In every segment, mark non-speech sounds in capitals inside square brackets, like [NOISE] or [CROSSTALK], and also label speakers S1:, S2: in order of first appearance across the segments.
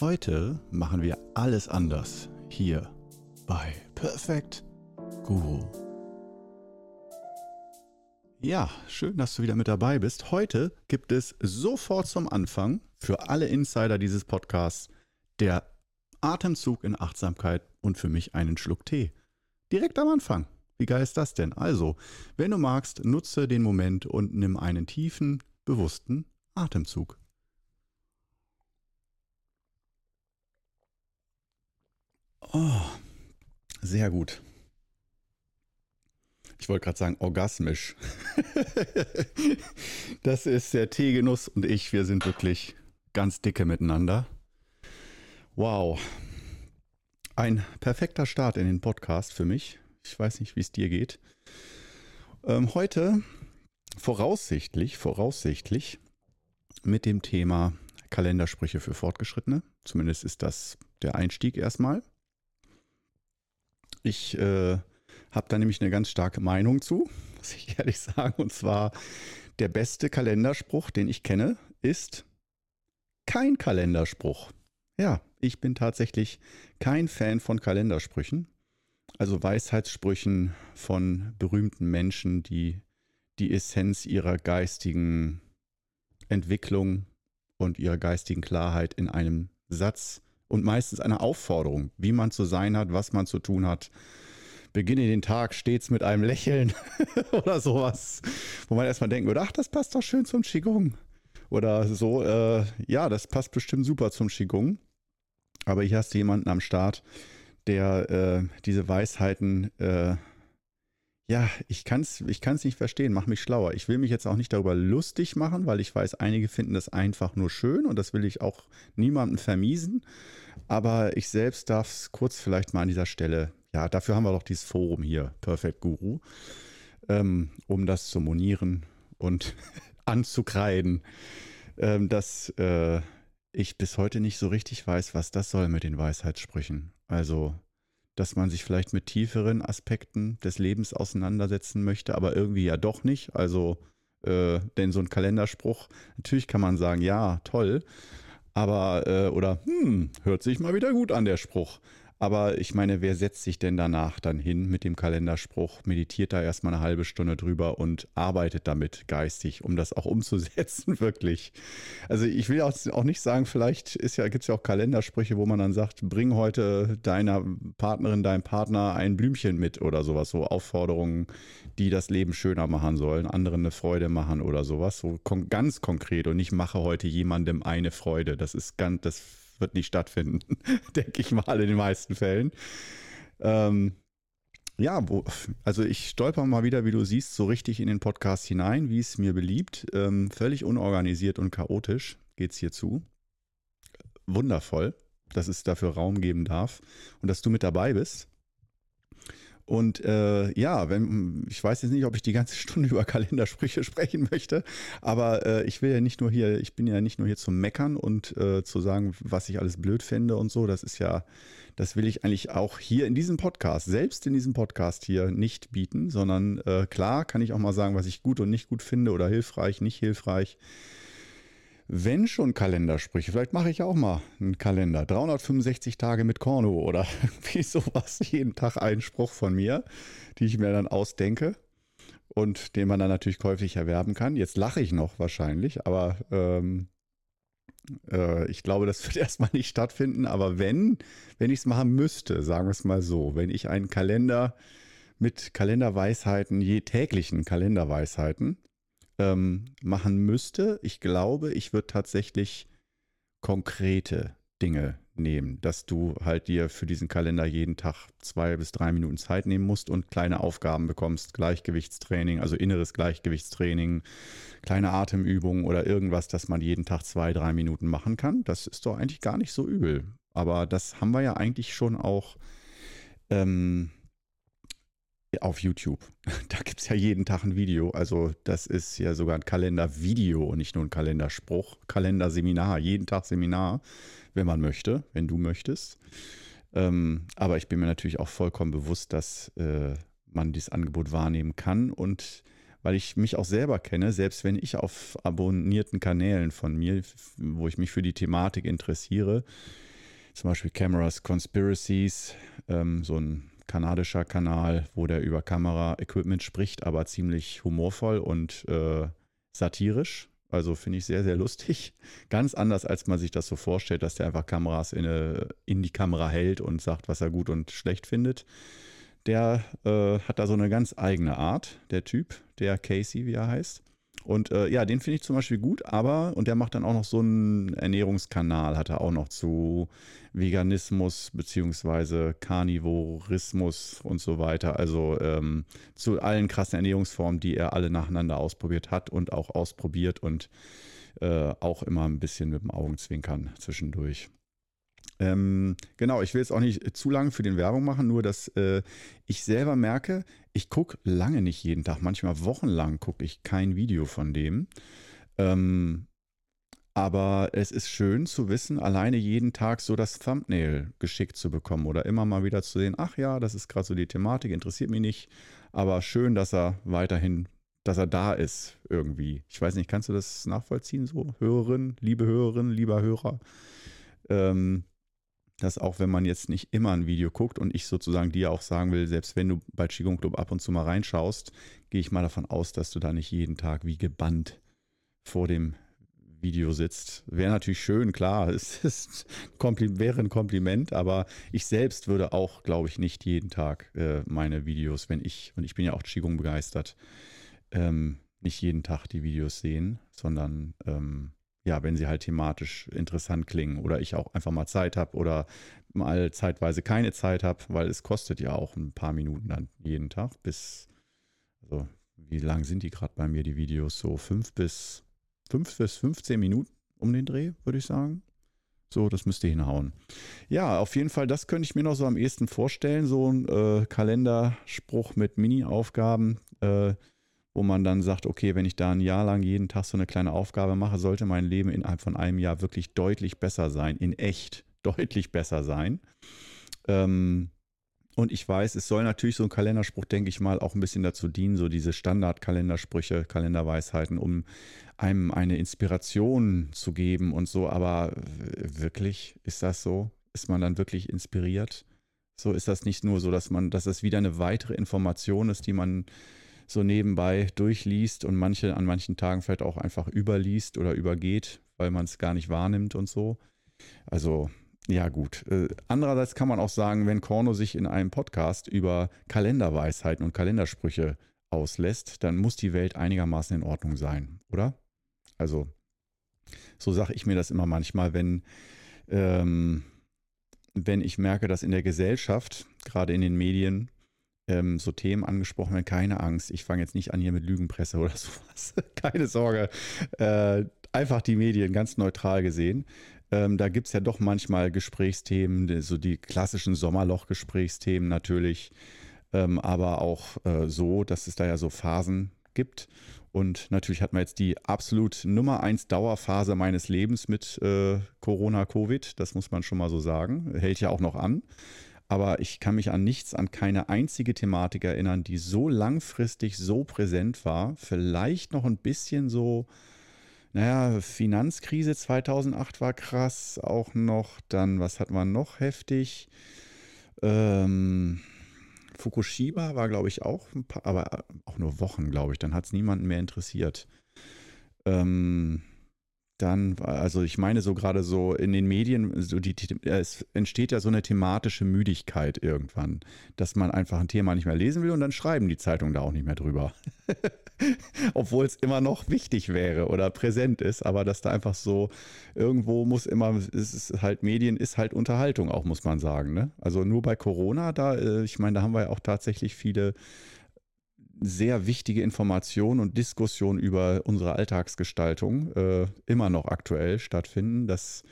S1: Heute machen wir alles anders hier bei Perfect Guru. Ja, schön, dass du wieder mit dabei bist. Heute gibt es sofort zum Anfang für alle Insider dieses Podcasts der Atemzug in Achtsamkeit und für mich einen Schluck Tee. Direkt am Anfang. Wie geil ist das denn? Also, wenn du magst, nutze den Moment und nimm einen tiefen, bewussten Atemzug. Oh, sehr gut. Ich wollte gerade sagen, orgasmisch. [LAUGHS] das ist der Teegenuss und ich, wir sind wirklich ganz dicke miteinander. Wow. Ein perfekter Start in den Podcast für mich. Ich weiß nicht, wie es dir geht. Ähm, heute voraussichtlich, voraussichtlich mit dem Thema Kalendersprüche für Fortgeschrittene. Zumindest ist das der Einstieg erstmal. Ich äh, habe da nämlich eine ganz starke Meinung zu, [LAUGHS] muss ich ehrlich sagen. Und zwar der beste Kalenderspruch, den ich kenne, ist kein Kalenderspruch. Ja, ich bin tatsächlich kein Fan von Kalendersprüchen, also Weisheitssprüchen von berühmten Menschen, die die Essenz ihrer geistigen Entwicklung und ihrer geistigen Klarheit in einem Satz und meistens einer Aufforderung, wie man zu sein hat, was man zu tun hat. Beginne den Tag stets mit einem Lächeln [LAUGHS] oder sowas, wo man erstmal denken würde, ach, das passt doch schön zum Qigong. Oder so, äh, ja, das passt bestimmt super zum Qigong. Aber hier hast du jemanden am Start, der äh, diese Weisheiten, äh, ja, ich kann es ich kann's nicht verstehen, mach mich schlauer. Ich will mich jetzt auch nicht darüber lustig machen, weil ich weiß, einige finden das einfach nur schön und das will ich auch niemandem vermiesen. Aber ich selbst darf es kurz vielleicht mal an dieser Stelle, ja, dafür haben wir doch dieses Forum hier, Perfect Guru, ähm, um das zu monieren und [LAUGHS] anzukreiden, ähm, dass äh, ich bis heute nicht so richtig weiß, was das soll mit den Weisheitssprüchen. Also, dass man sich vielleicht mit tieferen Aspekten des Lebens auseinandersetzen möchte, aber irgendwie ja doch nicht. Also, äh, denn so ein Kalenderspruch, natürlich kann man sagen, ja, toll, aber, äh, oder, hm, hört sich mal wieder gut an, der Spruch. Aber ich meine, wer setzt sich denn danach dann hin mit dem Kalenderspruch, meditiert da erstmal eine halbe Stunde drüber und arbeitet damit geistig, um das auch umzusetzen, [LAUGHS] wirklich. Also ich will auch, nicht sagen, vielleicht ja, gibt es ja auch Kalendersprüche, wo man dann sagt, bring heute deiner Partnerin, deinem Partner ein Blümchen mit oder sowas, so Aufforderungen, die das Leben schöner machen sollen, anderen eine Freude machen oder sowas, so kon ganz konkret und nicht mache heute jemandem eine Freude. Das ist ganz, das wird nicht stattfinden, [LAUGHS] denke ich mal in den meisten Fällen. Ähm, ja, wo, also ich stolper mal wieder, wie du siehst, so richtig in den Podcast hinein, wie es mir beliebt. Ähm, völlig unorganisiert und chaotisch geht es hier zu. Wundervoll, dass es dafür Raum geben darf und dass du mit dabei bist. Und äh, ja, wenn, ich weiß jetzt nicht, ob ich die ganze [LAUGHS] Stunde über Kalendersprüche sprechen möchte, aber äh, ich will ja nicht nur hier, ich bin ja nicht nur hier zum Meckern und äh, zu sagen, was ich alles blöd finde und so. Das ist ja, das will ich eigentlich auch hier in diesem Podcast, selbst in diesem Podcast hier nicht bieten, sondern äh, klar kann ich auch mal sagen, was ich gut und nicht gut finde oder hilfreich, nicht hilfreich. Wenn schon Kalendersprüche, vielleicht mache ich auch mal einen Kalender. 365 Tage mit Korno oder [LAUGHS] wie sowas. Jeden Tag einen Spruch von mir, die ich mir dann ausdenke und den man dann natürlich käuflich erwerben kann. Jetzt lache ich noch wahrscheinlich, aber ähm, äh, ich glaube, das [LAUGHS] wird erstmal nicht stattfinden. Aber wenn, wenn ich es machen müsste, sagen wir es mal so, wenn ich einen Kalender mit Kalenderweisheiten, je täglichen Kalenderweisheiten, ähm, machen müsste. Ich glaube, ich würde tatsächlich konkrete Dinge nehmen, dass du halt dir für diesen Kalender jeden Tag zwei bis drei Minuten Zeit nehmen musst und kleine Aufgaben bekommst, Gleichgewichtstraining, also inneres Gleichgewichtstraining, kleine Atemübungen oder irgendwas, dass man jeden Tag zwei, drei Minuten machen kann. Das ist doch eigentlich gar nicht so übel. Aber das haben wir ja eigentlich schon auch ähm, auf YouTube. [LAUGHS] Da gibt es ja jeden Tag ein Video. Also das ist ja sogar ein Kalendervideo und nicht nur ein Kalenderspruch. Kalenderseminar, jeden Tag Seminar, wenn man möchte, wenn du möchtest. Ähm, aber ich bin mir natürlich auch vollkommen bewusst, dass äh, man dieses Angebot wahrnehmen kann. Und weil ich mich auch selber kenne, selbst wenn ich auf abonnierten Kanälen von mir, wo ich mich für die Thematik interessiere, zum Beispiel Cameras Conspiracies, ähm, so ein kanadischer Kanal, wo der über Kamera-Equipment spricht, aber ziemlich humorvoll und äh, satirisch. Also finde ich sehr, sehr lustig. [LAUGHS] Ganz anders, als man sich das so vorstellt, dass der einfach Kameras in, eine, in die Kamera hält und sagt, was er gut und schlecht findet. Der äh, hat da so eine ganz eigene Art, der Typ, der Casey, wie er heißt. Und äh, ja, den finde ich zum Beispiel gut, aber, und der macht dann auch noch so einen Ernährungskanal, hat er auch noch zu Veganismus beziehungsweise Karnivorismus und so weiter. Also ähm, zu allen krassen Ernährungsformen, die er alle nacheinander ausprobiert hat und auch ausprobiert und äh, auch immer ein bisschen mit dem Augenzwinkern zwischendurch. Ähm, genau, ich will jetzt auch nicht zu lange für den Werbung machen, nur dass äh, ich selber merke, ich gucke lange nicht jeden Tag, manchmal wochenlang gucke ich kein Video von dem. Ähm, aber es ist schön zu wissen, alleine jeden Tag so das Thumbnail geschickt zu bekommen oder immer mal wieder zu sehen, ach ja, das ist gerade so die Thematik, interessiert mich nicht, aber schön, dass er weiterhin, dass er da ist irgendwie. Ich weiß nicht, kannst du das nachvollziehen, so Hörerin, liebe Hörerin, lieber Hörer? Ähm, dass auch wenn man jetzt nicht immer ein Video guckt und ich sozusagen dir auch sagen will, selbst wenn du bei Qigong Club ab und zu mal reinschaust, gehe ich mal davon aus, dass du da nicht jeden Tag wie gebannt vor dem Video sitzt. Wäre natürlich schön, klar, [LAUGHS] es ist wäre ein Kompliment, aber ich selbst würde auch, glaube ich, nicht jeden Tag äh, meine Videos, wenn ich, und ich bin ja auch Qigong begeistert, ähm, nicht jeden Tag die Videos sehen, sondern ähm, ja, wenn sie halt thematisch interessant klingen oder ich auch einfach mal Zeit habe oder mal zeitweise keine Zeit habe, weil es kostet ja auch ein paar Minuten dann jeden Tag bis, also wie lang sind die gerade bei mir, die Videos? So fünf bis, fünf bis 15 Minuten um den Dreh, würde ich sagen. So, das müsste hinhauen. Ja, auf jeden Fall, das könnte ich mir noch so am ehesten vorstellen. So ein äh, Kalenderspruch mit Mini-Aufgaben. Äh, wo man dann sagt, okay, wenn ich da ein Jahr lang jeden Tag so eine kleine Aufgabe mache, sollte mein Leben innerhalb von einem Jahr wirklich deutlich besser sein, in echt [LAUGHS] deutlich besser sein. Ähm, und ich weiß, es soll natürlich so ein Kalenderspruch, denke ich mal, auch ein bisschen dazu dienen, so diese Standard-Kalendersprüche, Kalenderweisheiten, um einem eine Inspiration zu geben und so. Aber wirklich, ist das so? Ist man dann wirklich inspiriert? So ist das nicht nur so, dass man, dass es wieder eine weitere Information ist, die man so nebenbei durchliest und manche an manchen Tagen vielleicht auch einfach überliest oder übergeht, weil man es gar nicht wahrnimmt und so. Also ja gut. Äh, andererseits kann man auch sagen, wenn Korno sich in einem Podcast über Kalenderweisheiten und Kalendersprüche auslässt, dann muss die Welt einigermaßen in Ordnung sein, oder? Also so sage ich mir das immer manchmal, wenn, ähm, wenn ich merke, dass in der Gesellschaft, gerade in den Medien, ähm, so Themen angesprochen werden. Keine Angst, ich fange jetzt nicht an hier mit Lügenpresse oder [LAUGHS] sowas. Keine Sorge. Äh, einfach die Medien ganz neutral gesehen. Ähm, da gibt es ja doch manchmal Gesprächsthemen, so die klassischen Sommerloch-Gesprächsthemen natürlich, ähm, aber auch äh, so, dass es da ja so Phasen gibt. Und natürlich hat man jetzt die absolut Nummer eins Dauerphase meines Lebens mit äh, Corona, Covid. Das muss man schon mal so sagen. Hält ja auch noch an aber ich kann mich an nichts, an keine einzige Thematik erinnern, die so langfristig so präsent war. Vielleicht noch ein bisschen so, naja, Finanzkrise 2008 war krass, auch noch. Dann, was hat man noch heftig? Ähm, Fukushima war, glaube ich, auch ein paar, aber auch nur Wochen, glaube ich. Dann hat es niemanden mehr interessiert. Ähm, dann, also ich meine so gerade so in den Medien, so die, es entsteht ja so eine thematische Müdigkeit irgendwann, dass man einfach ein Thema nicht mehr lesen will und dann schreiben die Zeitungen da auch nicht mehr drüber. [LAUGHS] Obwohl es immer noch wichtig wäre oder präsent ist, aber dass da einfach so irgendwo muss immer, es ist halt Medien, ist halt Unterhaltung auch, muss man sagen. Ne? Also nur bei Corona, da, äh, ich meine, da haben wir ja auch tatsächlich viele sehr wichtige Informationen und Diskussionen über unsere Alltagsgestaltung äh, immer noch aktuell stattfinden. Das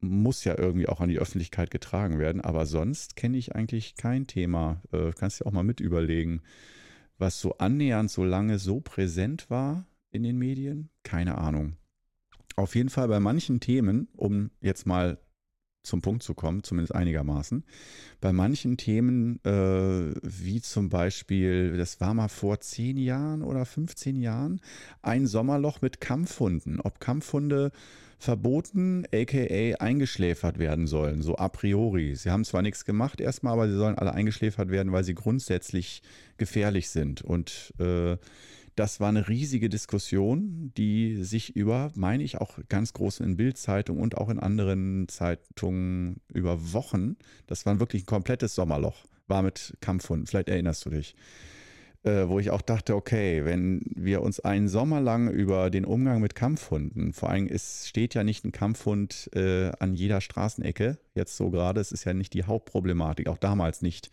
S1: muss ja irgendwie auch an die Öffentlichkeit getragen werden. Aber sonst kenne ich eigentlich kein Thema. Äh, kannst du auch mal mit überlegen, was so annähernd so lange so präsent war in den Medien? Keine Ahnung. Auf jeden Fall bei manchen Themen, um jetzt mal zum Punkt zu kommen, zumindest einigermaßen. Bei manchen Themen, äh, wie zum Beispiel, das war mal vor 10 Jahren oder 15 Jahren, ein Sommerloch mit Kampfhunden. Ob Kampfhunde verboten, aka eingeschläfert werden sollen, so a priori. Sie haben zwar nichts gemacht erstmal, aber sie sollen alle eingeschläfert werden, weil sie grundsätzlich gefährlich sind. Und äh, das war eine riesige Diskussion, die sich über, meine ich, auch ganz groß in Bildzeitung und auch in anderen Zeitungen über Wochen, das war wirklich ein komplettes Sommerloch, war mit Kampfhunden. Vielleicht erinnerst du dich. Äh, wo ich auch dachte, okay, wenn wir uns einen Sommer lang über den Umgang mit Kampfhunden, vor allem es steht ja nicht ein Kampfhund äh, an jeder Straßenecke, jetzt so gerade, es ist ja nicht die Hauptproblematik, auch damals nicht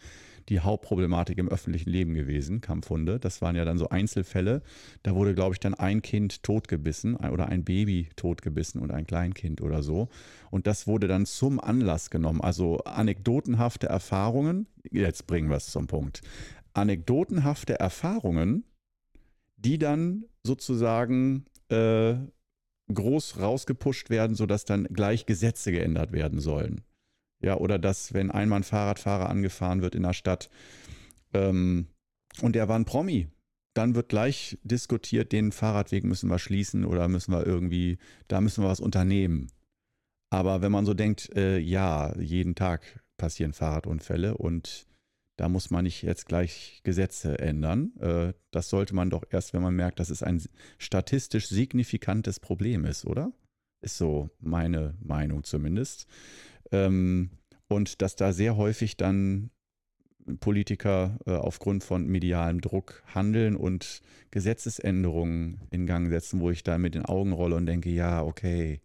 S1: die Hauptproblematik im öffentlichen Leben gewesen, Kampfhunde. Das waren ja dann so Einzelfälle. Da wurde, glaube ich, dann ein Kind totgebissen oder ein Baby totgebissen und ein Kleinkind oder so. Und das wurde dann zum Anlass genommen. Also anekdotenhafte Erfahrungen. Jetzt bringen wir es zum Punkt. Anekdotenhafte Erfahrungen, die dann sozusagen äh, groß rausgepusht werden, sodass dann gleich Gesetze geändert werden sollen. Ja, oder dass, wenn einmal ein Fahrradfahrer angefahren wird in der Stadt ähm, und der war ein Promi, dann wird gleich diskutiert, den Fahrradweg müssen wir schließen oder müssen wir irgendwie, da müssen wir was unternehmen. Aber wenn man so denkt, äh, ja, jeden Tag passieren Fahrradunfälle und da muss man nicht jetzt gleich Gesetze ändern. Äh, das sollte man doch erst, wenn man merkt, dass es ein statistisch signifikantes Problem ist, oder? Ist so meine Meinung zumindest. Ähm, und dass da sehr häufig dann Politiker äh, aufgrund von medialem Druck handeln und Gesetzesänderungen in Gang setzen, wo ich da mit den Augen rolle und denke, ja, okay,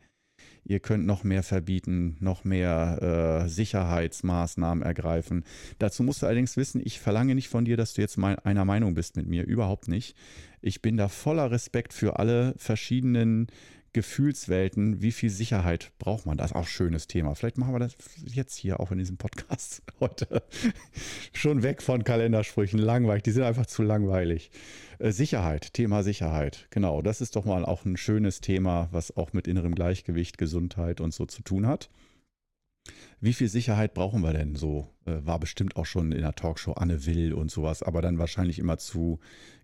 S1: ihr könnt noch mehr verbieten, noch mehr äh, Sicherheitsmaßnahmen ergreifen. Dazu musst du allerdings wissen, ich verlange nicht von dir, dass du jetzt mein, einer Meinung bist mit mir, überhaupt nicht. Ich bin da voller Respekt für alle verschiedenen Gefühlswelten, wie viel Sicherheit braucht man? Das ist auch ein schönes Thema. Vielleicht machen wir das jetzt hier auch in diesem Podcast [LAUGHS] heute. Schon weg von Kalendersprüchen, langweilig. Die sind einfach zu langweilig. Äh, Sicherheit, Thema Sicherheit. Genau, das ist doch mal auch ein schönes Thema, was auch mit innerem Gleichgewicht, Gesundheit und so zu tun hat. Wie viel Sicherheit brauchen wir denn so? Äh, war bestimmt auch schon in der Talkshow Anne Will und sowas, aber dann wahrscheinlich immer zu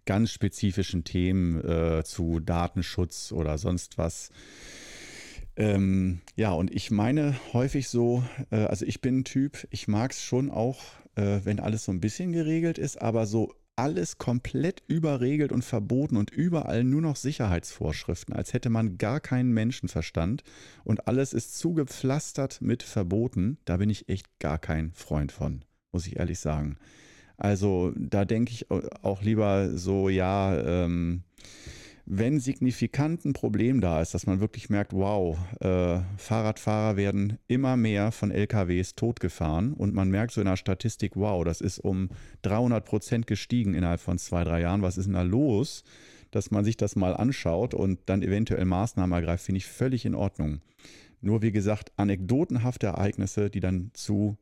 S1: ganz spezifischen Themen, äh, zu Datenschutz oder sonst was. Ähm, ja, und ich meine häufig so, äh, also ich bin ein Typ, ich mag es schon auch, äh, wenn alles so ein bisschen geregelt ist, aber so alles komplett überregelt und verboten und überall nur noch Sicherheitsvorschriften, als hätte man gar keinen Menschenverstand und alles ist zugepflastert mit Verboten. Da bin ich echt gar kein Freund von, muss ich ehrlich sagen. Also da denke ich auch lieber so, ja, ähm, wenn signifikant ein Problem da ist, dass man wirklich merkt, wow, äh, Fahrradfahrer werden immer mehr von LKWs totgefahren und man merkt so in der Statistik, wow, das ist um 300 Prozent gestiegen innerhalb von zwei, drei Jahren. Was ist denn da los? Dass man sich das mal anschaut und dann eventuell Maßnahmen ergreift, finde ich völlig in Ordnung. Nur wie gesagt, anekdotenhafte Ereignisse, die dann zu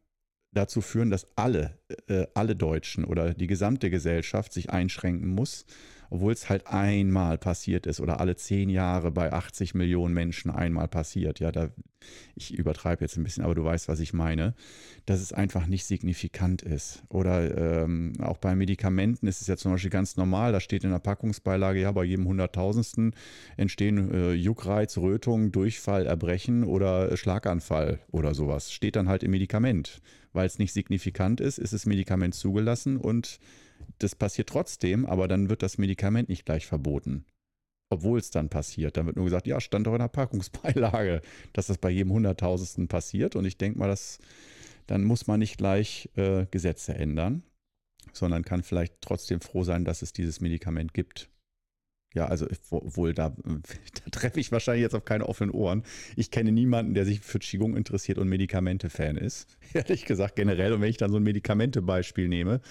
S1: dazu führen, dass alle, äh, alle Deutschen oder die gesamte Gesellschaft sich einschränken muss obwohl es halt einmal passiert ist oder alle zehn Jahre bei 80 Millionen Menschen einmal passiert. Ja, da, ich übertreibe jetzt ein bisschen, aber du weißt, was ich meine, dass es einfach nicht signifikant ist. Oder ähm, auch bei Medikamenten ist es ja zum Beispiel ganz normal, da steht in der Packungsbeilage, ja, bei jedem Hunderttausendsten entstehen äh, Juckreiz, Rötung, Durchfall, Erbrechen oder Schlaganfall oder sowas. Steht dann halt im Medikament. Weil es nicht signifikant ist, ist das Medikament zugelassen und das passiert trotzdem, aber dann wird das Medikament nicht gleich verboten. Obwohl es dann passiert. Dann wird nur gesagt, ja, stand doch in der Packungsbeilage, dass das bei jedem Hunderttausendsten passiert. Und ich denke mal, dass, dann muss man nicht gleich äh, Gesetze ändern, sondern kann vielleicht trotzdem froh sein, dass es dieses Medikament gibt. Ja, also wohl da, [LAUGHS] da treffe ich wahrscheinlich jetzt auf keine offenen Ohren. Ich kenne niemanden, der sich für Qigong interessiert und Medikamente-Fan ist. [LAUGHS] Ehrlich gesagt, generell. Und wenn ich dann so ein Medikamente-Beispiel nehme,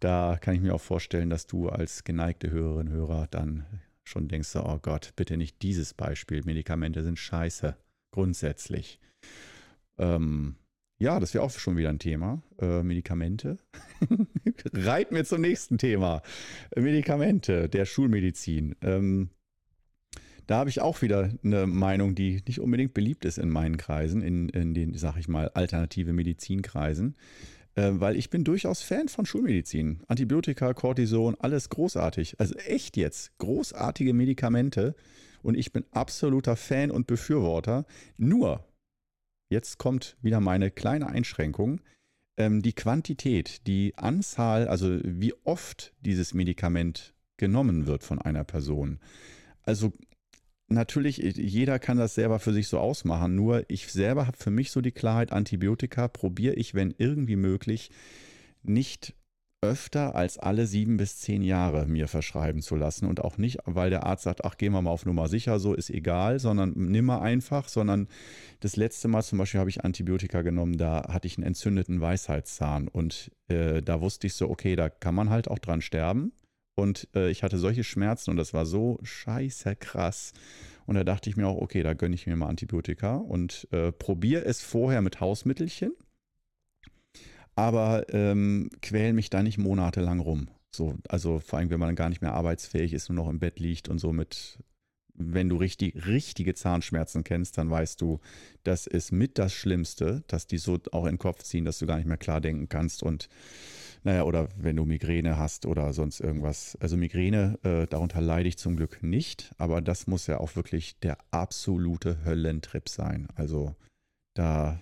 S1: da kann ich mir auch vorstellen, dass du als geneigte Hörerin, Hörer dann schon denkst, oh Gott, bitte nicht dieses Beispiel. Medikamente sind scheiße, grundsätzlich. Ähm, ja, das wäre auch schon wieder ein Thema. Äh, Medikamente. [LAUGHS] Reiten wir zum nächsten Thema. Medikamente der Schulmedizin. Ähm, da habe ich auch wieder eine Meinung, die nicht unbedingt beliebt ist in meinen Kreisen, in, in den, sag ich mal, alternative Medizinkreisen. Äh, weil ich bin durchaus Fan von Schulmedizin. Antibiotika, Cortison, alles großartig. Also echt jetzt, großartige Medikamente. Und ich bin absoluter Fan und Befürworter. Nur, jetzt kommt wieder meine kleine Einschränkung ähm, die Quantität, die Anzahl, also wie oft dieses Medikament genommen wird von einer Person. Also natürlich, jeder kann das selber für sich so ausmachen, nur ich selber habe für mich so die Klarheit, Antibiotika probiere ich, wenn irgendwie möglich, nicht öfter als alle sieben bis zehn Jahre mir verschreiben zu lassen. Und auch nicht, weil der Arzt sagt, ach, gehen wir mal auf Nummer sicher, so ist egal, sondern nimmer einfach, sondern das letzte Mal zum Beispiel habe ich Antibiotika genommen, da hatte ich einen entzündeten Weisheitszahn. Und äh, da wusste ich so, okay, da kann man halt auch dran sterben. Und äh, ich hatte solche Schmerzen und das war so scheiße krass. Und da dachte ich mir auch, okay, da gönne ich mir mal Antibiotika und äh, probiere es vorher mit Hausmittelchen aber ähm, quälen mich da nicht monatelang rum. So, also vor allem, wenn man gar nicht mehr arbeitsfähig ist, nur noch im Bett liegt und so mit, wenn du richtig, richtige Zahnschmerzen kennst, dann weißt du, das ist mit das Schlimmste, dass die so auch in den Kopf ziehen, dass du gar nicht mehr klar denken kannst und naja, oder wenn du Migräne hast oder sonst irgendwas. Also Migräne, äh, darunter leide ich zum Glück nicht, aber das muss ja auch wirklich der absolute Höllentrip sein. Also da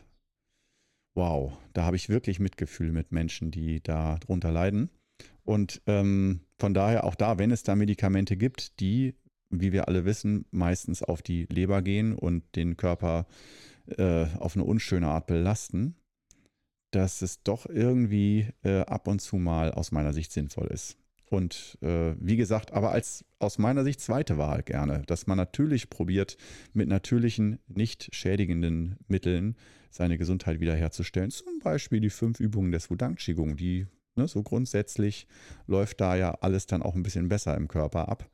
S1: wow, da habe ich wirklich Mitgefühl mit Menschen, die da drunter leiden. Und ähm, von daher auch da, wenn es da Medikamente gibt, die, wie wir alle wissen, meistens auf die Leber gehen und den Körper äh, auf eine unschöne Art belasten, dass es doch irgendwie äh, ab und zu mal aus meiner Sicht sinnvoll ist. Und äh, wie gesagt, aber als aus meiner Sicht zweite Wahl gerne, dass man natürlich probiert, mit natürlichen, nicht schädigenden Mitteln seine Gesundheit wiederherzustellen. Zum Beispiel die fünf Übungen des Wudang Qigong, die ne, so grundsätzlich läuft da ja alles dann auch ein bisschen besser im Körper ab.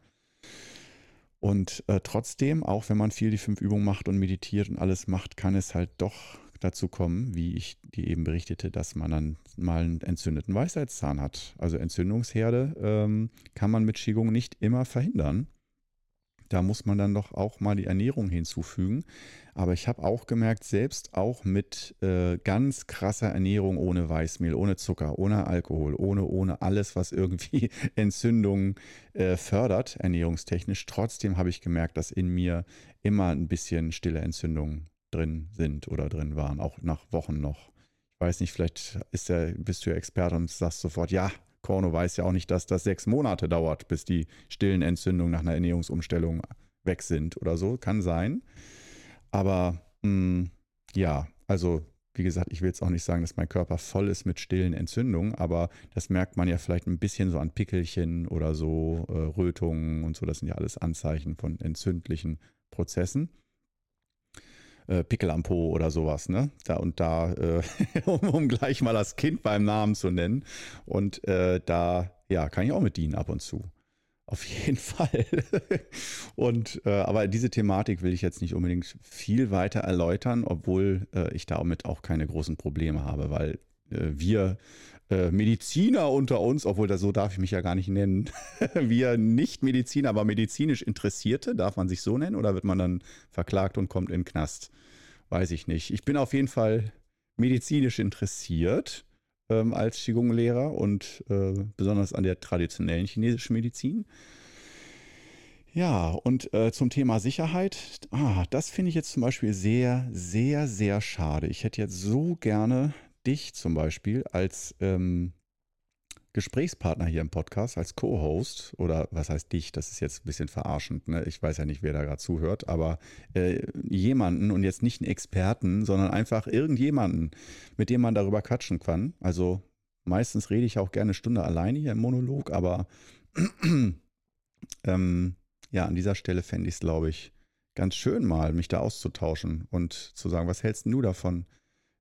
S1: Und äh, trotzdem, auch wenn man viel die fünf Übungen macht und meditiert und alles macht, kann es halt doch dazu kommen, wie ich dir eben berichtete, dass man dann mal einen entzündeten Weisheitszahn hat. Also Entzündungsherde ähm, kann man mit Qigong nicht immer verhindern. Da muss man dann doch auch mal die Ernährung hinzufügen. Aber ich habe auch gemerkt, selbst auch mit äh, ganz krasser Ernährung ohne Weißmehl, ohne Zucker, ohne Alkohol, ohne, ohne alles, was irgendwie [LAUGHS] Entzündungen äh, fördert, ernährungstechnisch, trotzdem habe ich gemerkt, dass in mir immer ein bisschen stille Entzündungen drin sind oder drin waren, auch nach Wochen noch. Ich weiß nicht, vielleicht der, bist du ja Experte und sagst sofort, ja, Korno weiß ja auch nicht, dass das sechs Monate dauert, bis die stillen Entzündungen nach einer Ernährungsumstellung weg sind oder so. Kann sein. Aber mh, hm, ja, also wie gesagt, ich will jetzt auch nicht sagen, dass mein Körper voll ist mit stillen Entzündungen, aber das merkt man ja vielleicht ein bisschen so an Pickelchen oder so, äh, Rötungen und so. Das sind ja alles Anzeichen von entzündlichen Prozessen äh, Pickel am Po oder sowas, ne? Da und da, äh, [LAUGHS] um, um, gleich mal das Kind beim Namen zu nennen. Und äh, da, ja, kann ich auch mit dienen ab und zu. Auf jeden [LAUGHS] Fall. und äh, aber diese Thematik will ich jetzt nicht unbedingt viel weiter erläutern, obwohl äh, ich damit auch keine großen Probleme habe, weil äh, wir Mediziner unter uns, obwohl das so darf ich mich ja gar nicht nennen, [LAUGHS] wir nicht Mediziner, aber medizinisch Interessierte, darf man sich so nennen oder wird man dann verklagt und kommt in den Knast? Weiß ich nicht. Ich bin auf jeden Fall medizinisch interessiert ähm, als Qigong-Lehrer und äh, besonders an der traditionellen chinesischen Medizin. Ja, und äh, zum Thema Sicherheit, ah, das finde ich jetzt zum Beispiel sehr, sehr, sehr schade. Ich hätte jetzt so gerne dich zum Beispiel als ähm, Gesprächspartner hier im Podcast, als Co-Host oder was heißt dich, das ist jetzt ein bisschen verarschend, ne? ich weiß ja nicht, wer da gerade zuhört, aber äh, jemanden und jetzt nicht einen Experten, sondern einfach irgendjemanden, mit dem man darüber quatschen kann. Also meistens rede ich auch gerne eine Stunde alleine hier im Monolog, aber [CLEARS THROAT] ähm, ja, an dieser Stelle fände ich es, glaube ich, ganz schön mal, mich da auszutauschen und zu sagen, was hältst du davon?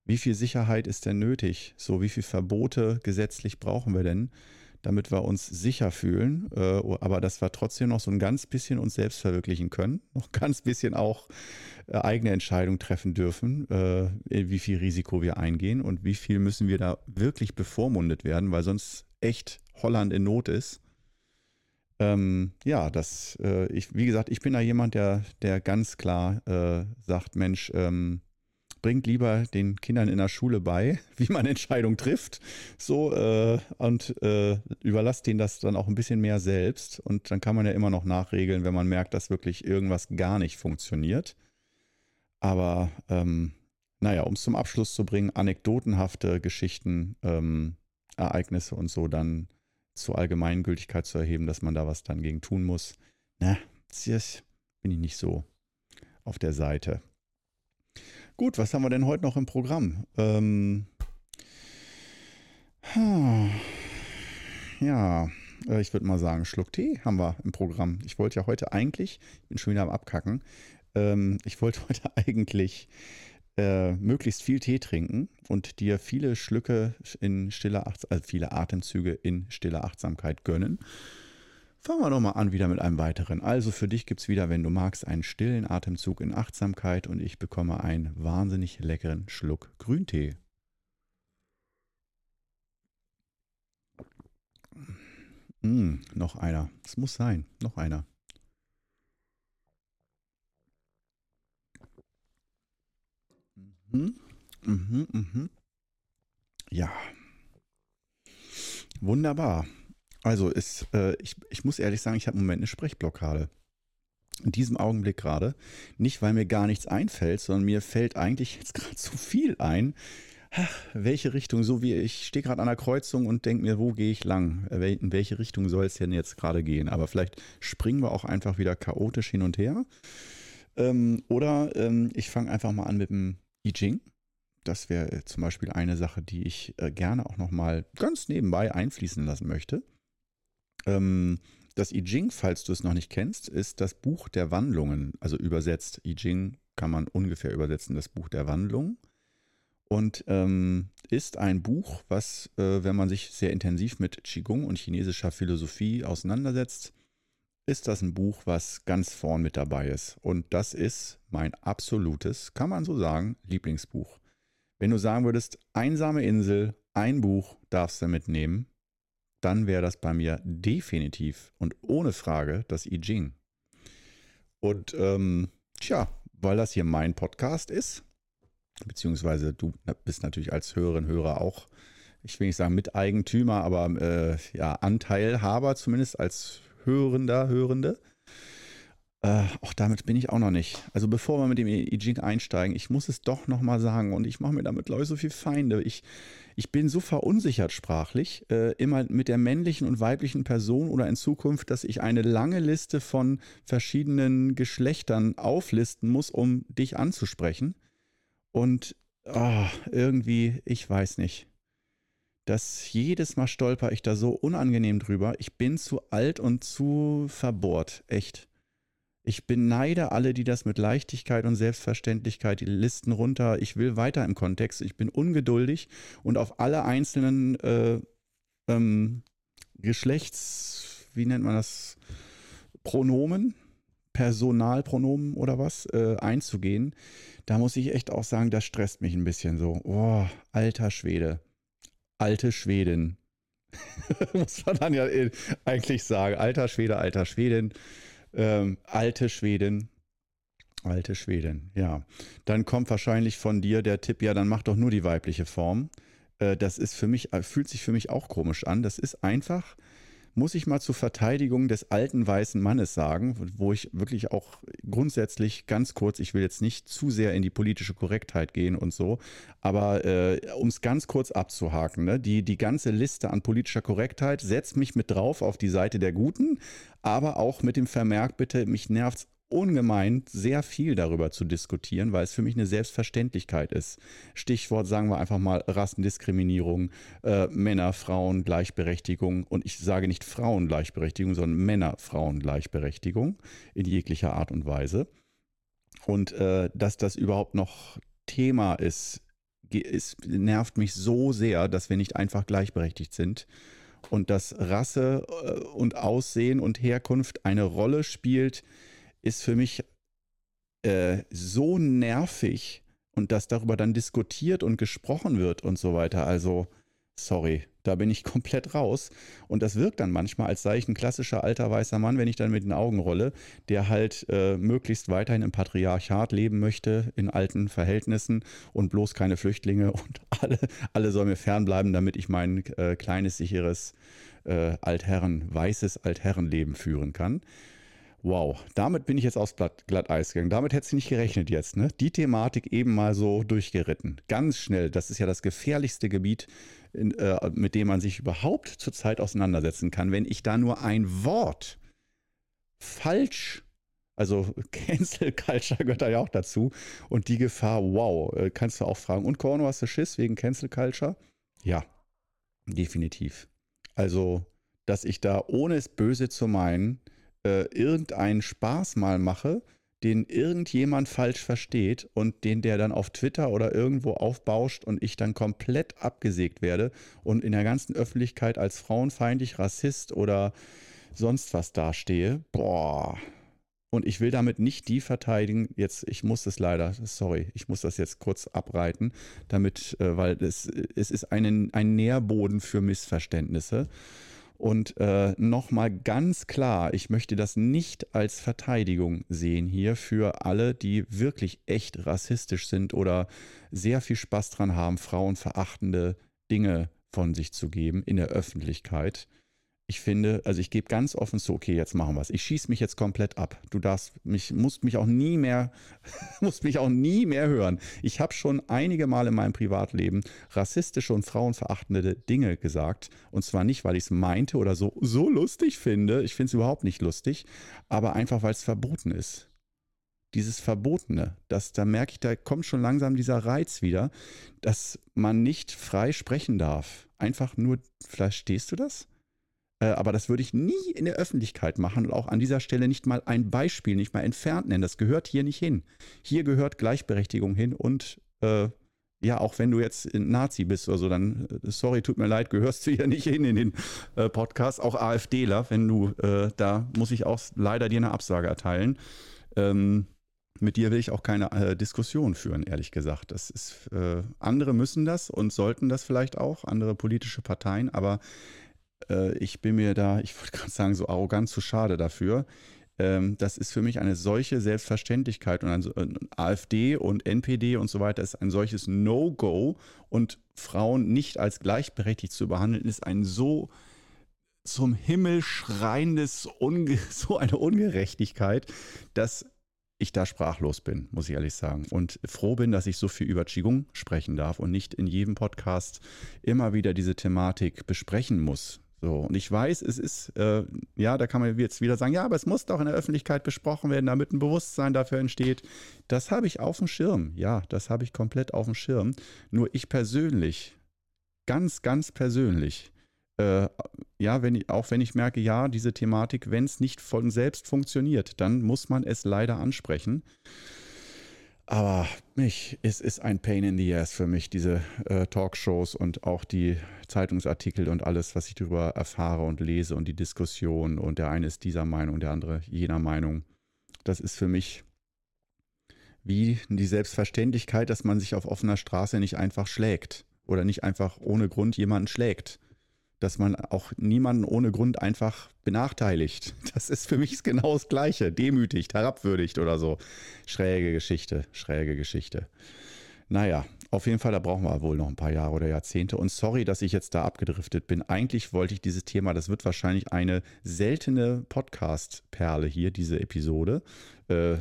S1: Wie viel Sicherheit ist denn nötig? So, wie viele Verbote gesetzlich brauchen wir denn, damit wir uns sicher fühlen, äh, aber dass wir trotzdem noch so ein ganz bisschen uns selbst verwirklichen können, [LAUGHS] noch ganz bisschen auch äh, eigene Entscheidungen treffen dürfen, äh, wie viel Risiko wir eingehen und wie viel müssen wir da wirklich bevormundet werden, weil sonst echt Holland in Not ist. ähm, ja, das, äh, ich, wie gesagt, ich bin da jemand, der, der ganz klar äh, sagt, Mensch, ähm, bringt lieber den Kindern in der Schule bei, [LAUGHS] wie man Entscheidungen trifft, so äh, und äh, überlasst denen das dann auch ein bisschen mehr selbst und dann kann man ja immer noch nachregeln, wenn man merkt, dass wirklich irgendwas gar nicht funktioniert. Aber ähm, naja, um es zum Abschluss zu bringen, anekdotenhafte Geschichten, ähm, Ereignisse und so dann zur Allgemeingültigkeit zu erheben, dass man da was dann gegen tun muss. Na, bin ich nicht so auf der Seite. Gut, was haben wir denn heute noch im Programm? Ähm, ja, äh, ich würde mal sagen, Schluck Tee haben wir im Programm. Ich wollte ja heute eigentlich, ich bin schon wieder am Abkacken, ähm, ich wollte [LAUGHS] heute eigentlich äh, möglichst viel Tee trinken und dir viele Schlücke in stiller Achtsamkeit, also viele Atemzüge in stiller Achtsamkeit gönnen. Fangen wir doch mal an wieder mit einem weiteren. Also für dich gibt es wieder, wenn du magst, einen stillen Atemzug in Achtsamkeit und ich bekomme einen wahnsinnig leckeren Schluck Grüntee. Mm, noch einer. Es muss sein. Noch einer. Mhm, mhm, mhm. Ja. Wunderbar. Also ist, äh, ich, ich muss ehrlich sagen, ich habe im Moment eine Sprechblockade. In diesem Augenblick gerade. Nicht, weil mir gar nichts einfällt, sondern mir fällt eigentlich [LAUGHS] jetzt gerade zu viel ein. Ach, welche Richtung, so wie ich stehe gerade an der Kreuzung und denke mir, wo gehe ich lang? In welche Richtung soll es denn jetzt gerade gehen? Aber vielleicht springen wir auch einfach wieder chaotisch hin und her. Ähm, oder ähm, ich fange einfach mal an mit dem I Ching. Das wäre zum Beispiel eine Sache, die ich äh, gerne auch nochmal ganz nebenbei einfließen lassen möchte. Ähm, das I Ching, falls du es noch nicht kennst, ist das Buch der Wandlungen. Also übersetzt, I Ching kann man ungefähr übersetzen, das Buch der Wandlungen. Und ähm, ist ein Buch, was, äh, wenn man sich sehr intensiv mit Qigong und chinesischer Philosophie auseinandersetzt, ist das ein Buch, was ganz vorn mit dabei ist. Und das ist mein absolutes, kann man so sagen, Lieblingsbuch. Wenn du sagen würdest, einsame Insel, ein Buch darfst du mitnehmen, dann wäre das bei mir definitiv und ohne Frage das I Ching. Und ähm, tja, weil das hier mein Podcast ist, beziehungsweise du bist natürlich als Hörerin, Hörer auch, ich will nicht sagen Miteigentümer, aber äh, ja, Anteilhaber zumindest als Hörender, Hörende. Äh, auch damit bin ich auch noch nicht. Also bevor wir mit dem I Ching einsteigen, ich muss es doch nochmal sagen und ich mache mir damit, glaube ich, so viel Feinde. Ich, ich bin so verunsichert sprachlich, äh, immer mit der männlichen und weiblichen Person oder in Zukunft, dass ich eine lange Liste von verschiedenen Geschlechtern auflisten muss, um dich anzusprechen. Und oh, irgendwie, ich weiß nicht. dass jedes Mal stolper ich da so unangenehm drüber. Ich bin zu alt und zu verbohrt, echt. Ich beneide alle, die das mit Leichtigkeit und Selbstverständlichkeit, die Listen runter. Ich will weiter im Kontext. Ich bin ungeduldig und auf alle einzelnen äh, ähm, Geschlechts, wie nennt man das, Pronomen, Personalpronomen oder was, äh, einzugehen. Da muss ich echt auch sagen, das stresst mich ein bisschen so. Oh, alter Schwede. Alte Schwedin. [LAUGHS] muss man dann ja äh, eigentlich sagen. Alter Schwede, alter Schwedin. Ähm, alte Schwedin. Alte Schwedin, ja. Dann kommt wahrscheinlich von dir der Tipp, ja, dann mach doch nur die weibliche Form. Äh, das ist für mich, äh, fühlt sich für mich auch komisch an. Das ist einfach, muss ich mal zur Verteidigung des alten weißen Mannes sagen, wo ich wirklich auch grundsätzlich ganz kurz, ich will jetzt nicht zu sehr in die politische Korrektheit gehen und so, aber äh, um es ganz kurz abzuhaken, ne, die, die ganze Liste an politischer Korrektheit setzt mich mit drauf auf die Seite der Guten, aber auch mit dem Vermerk, bitte, mich nervt ungemein sehr viel darüber zu diskutieren, weil es für mich eine Selbstverständlichkeit ist. Stichwort sagen wir einfach mal Rassendiskriminierung, äh, Männer, Frauen, Gleichberechtigung und ich sage nicht Frauengleichberechtigung, sondern Männer-Frauen-Gleichberechtigung in jeglicher Art und Weise. Und äh, dass das überhaupt noch Thema ist, ist, nervt mich so sehr, dass wir nicht einfach gleichberechtigt sind und dass Rasse äh, und Aussehen und Herkunft eine Rolle spielt, ist für mich äh, so nervig und dass darüber dann diskutiert und gesprochen wird und so weiter. Also, sorry, Da bin ich [LAUGHS] komplett raus. Und das wirkt dann manchmal, als sei ich ein klassischer alter weißer Mann, wenn ich dann mit den Augen rolle, der halt äh, möglichst weiterhin im Patriarchat leben möchte, in alten Verhältnissen und bloß keine Flüchtlinge und [LAUGHS] alle, alle sollen mir fernbleiben, damit ich mein äh, kleines, sicheres äh, Altherren, weißes Altherrenleben führen kann. Wow, damit bin ich jetzt aufs Glatteis gegangen. Damit hätte ich nicht gerechnet jetzt. Ne? Die Thematik eben mal so durchgeritten. Ganz schnell. Das ist ja das gefährlichste Gebiet, in, äh, mit dem man sich überhaupt zurzeit auseinandersetzen kann. Wenn ich da nur ein Wort falsch, also [LAUGHS] Cancel Culture gehört da ja auch dazu. Und die Gefahr, wow, äh, kannst du auch fragen. Und Corno, hast du Schiss wegen Cancel Culture? Ja, definitiv. Also, dass ich da, ohne es böse zu meinen, äh, irgendeinen Spaß mal mache, den irgendjemand falsch versteht und den der dann auf Twitter oder irgendwo aufbauscht und ich dann komplett abgesägt werde und in der ganzen Öffentlichkeit als frauenfeindlich, Rassist oder sonst was dastehe. Boah. Und ich will damit nicht die verteidigen. Jetzt, ich muss das leider, sorry, ich muss das jetzt kurz abreiten, damit, äh, weil es, es ist ein, ein Nährboden für Missverständnisse. Und äh, nochmal ganz klar, ich möchte das nicht als Verteidigung sehen hier für alle, die wirklich echt rassistisch sind oder sehr viel Spaß dran haben, frauenverachtende Dinge von sich zu geben in der Öffentlichkeit ich finde, also ich gebe ganz offen zu, okay, jetzt machen wir es. Ich schieße mich jetzt komplett ab. Du darfst mich, musst mich auch nie mehr, [LAUGHS] musst mich auch nie mehr hören. Ich habe schon einige Mal in meinem Privatleben rassistische und frauenverachtende Dinge gesagt. Und zwar nicht, weil ich es meinte oder so, so lustig finde. Ich finde es überhaupt nicht lustig, aber einfach, weil es verboten ist dieses Verbotene, das, da merke ich, da kommt schon langsam dieser Reiz wieder, dass man nicht frei sprechen darf. Einfach nur, vielleicht stehst du das? Äh, aber das würde ich nie in der Öffentlichkeit machen und auch an dieser Stelle nicht mal ein Beispiel, nicht mal entfernt nennen. Das gehört hier nicht hin. Hier gehört Gleichberechtigung hin und äh, ja, auch wenn du jetzt Nazi bist oder so, dann, äh, sorry, tut mir leid, gehörst du hier nicht hin in den äh, Podcast. Auch AfDler, wenn du, äh, da muss ich auch leider dir eine Absage erteilen. Ähm, mit dir will ich auch keine äh, Diskussion führen, ehrlich gesagt. Das ist, äh, andere müssen das und sollten das vielleicht auch, andere politische Parteien, aber äh, ich bin mir da, ich wollte gerade sagen, so arrogant zu schade dafür. Ähm, das ist für mich eine solche Selbstverständlichkeit und ein, ein AfD und NPD und so weiter ist ein solches No-Go und Frauen nicht als gleichberechtigt zu behandeln, ist ein so zum Himmel schreiendes, Unge [LAUGHS] so eine Ungerechtigkeit, dass ich da sprachlos bin, muss ich ehrlich sagen. Und froh bin, dass ich so viel über Qigong sprechen darf und nicht in jedem Podcast immer wieder diese Thematik besprechen muss. So, und ich weiß, es ist, äh, ja, da kann man jetzt wieder sagen, ja, aber es muss doch in der Öffentlichkeit besprochen werden, damit ein Bewusstsein dafür entsteht. Das habe ich auf dem Schirm. Ja, das habe ich komplett auf dem Schirm. Nur ich persönlich, ganz, ganz persönlich, äh, ja, wenn ich, auch wenn ich merke, ja, diese Thematik, wenn es nicht von selbst funktioniert, dann muss man es leider ansprechen. Aber mich, es ist ein Pain in the Ass für mich, diese äh, Talkshows und auch die Zeitungsartikel und alles, was ich darüber erfahre und lese und die Diskussion und der eine ist dieser Meinung, der andere jener Meinung. Das ist für mich wie die Selbstverständlichkeit, dass man sich auf offener Straße nicht einfach schlägt oder nicht einfach ohne Grund jemanden schlägt dass man auch niemanden ohne Grund einfach benachteiligt. [LAUGHS] Das ist für mich genau das Gleiche. Demütigt, herabwürdigt oder so. Schräge Geschichte, schräge Geschichte. Naja, auf jeden Fall, da brauchen wir wohl noch ein paar Jahre oder Jahrzehnte. Und sorry, dass ich jetzt da abgedriftet bin. Eigentlich wollte ich dieses Thema, das wird wahrscheinlich eine seltene Podcast-Perle hier, diese Episode. Äh,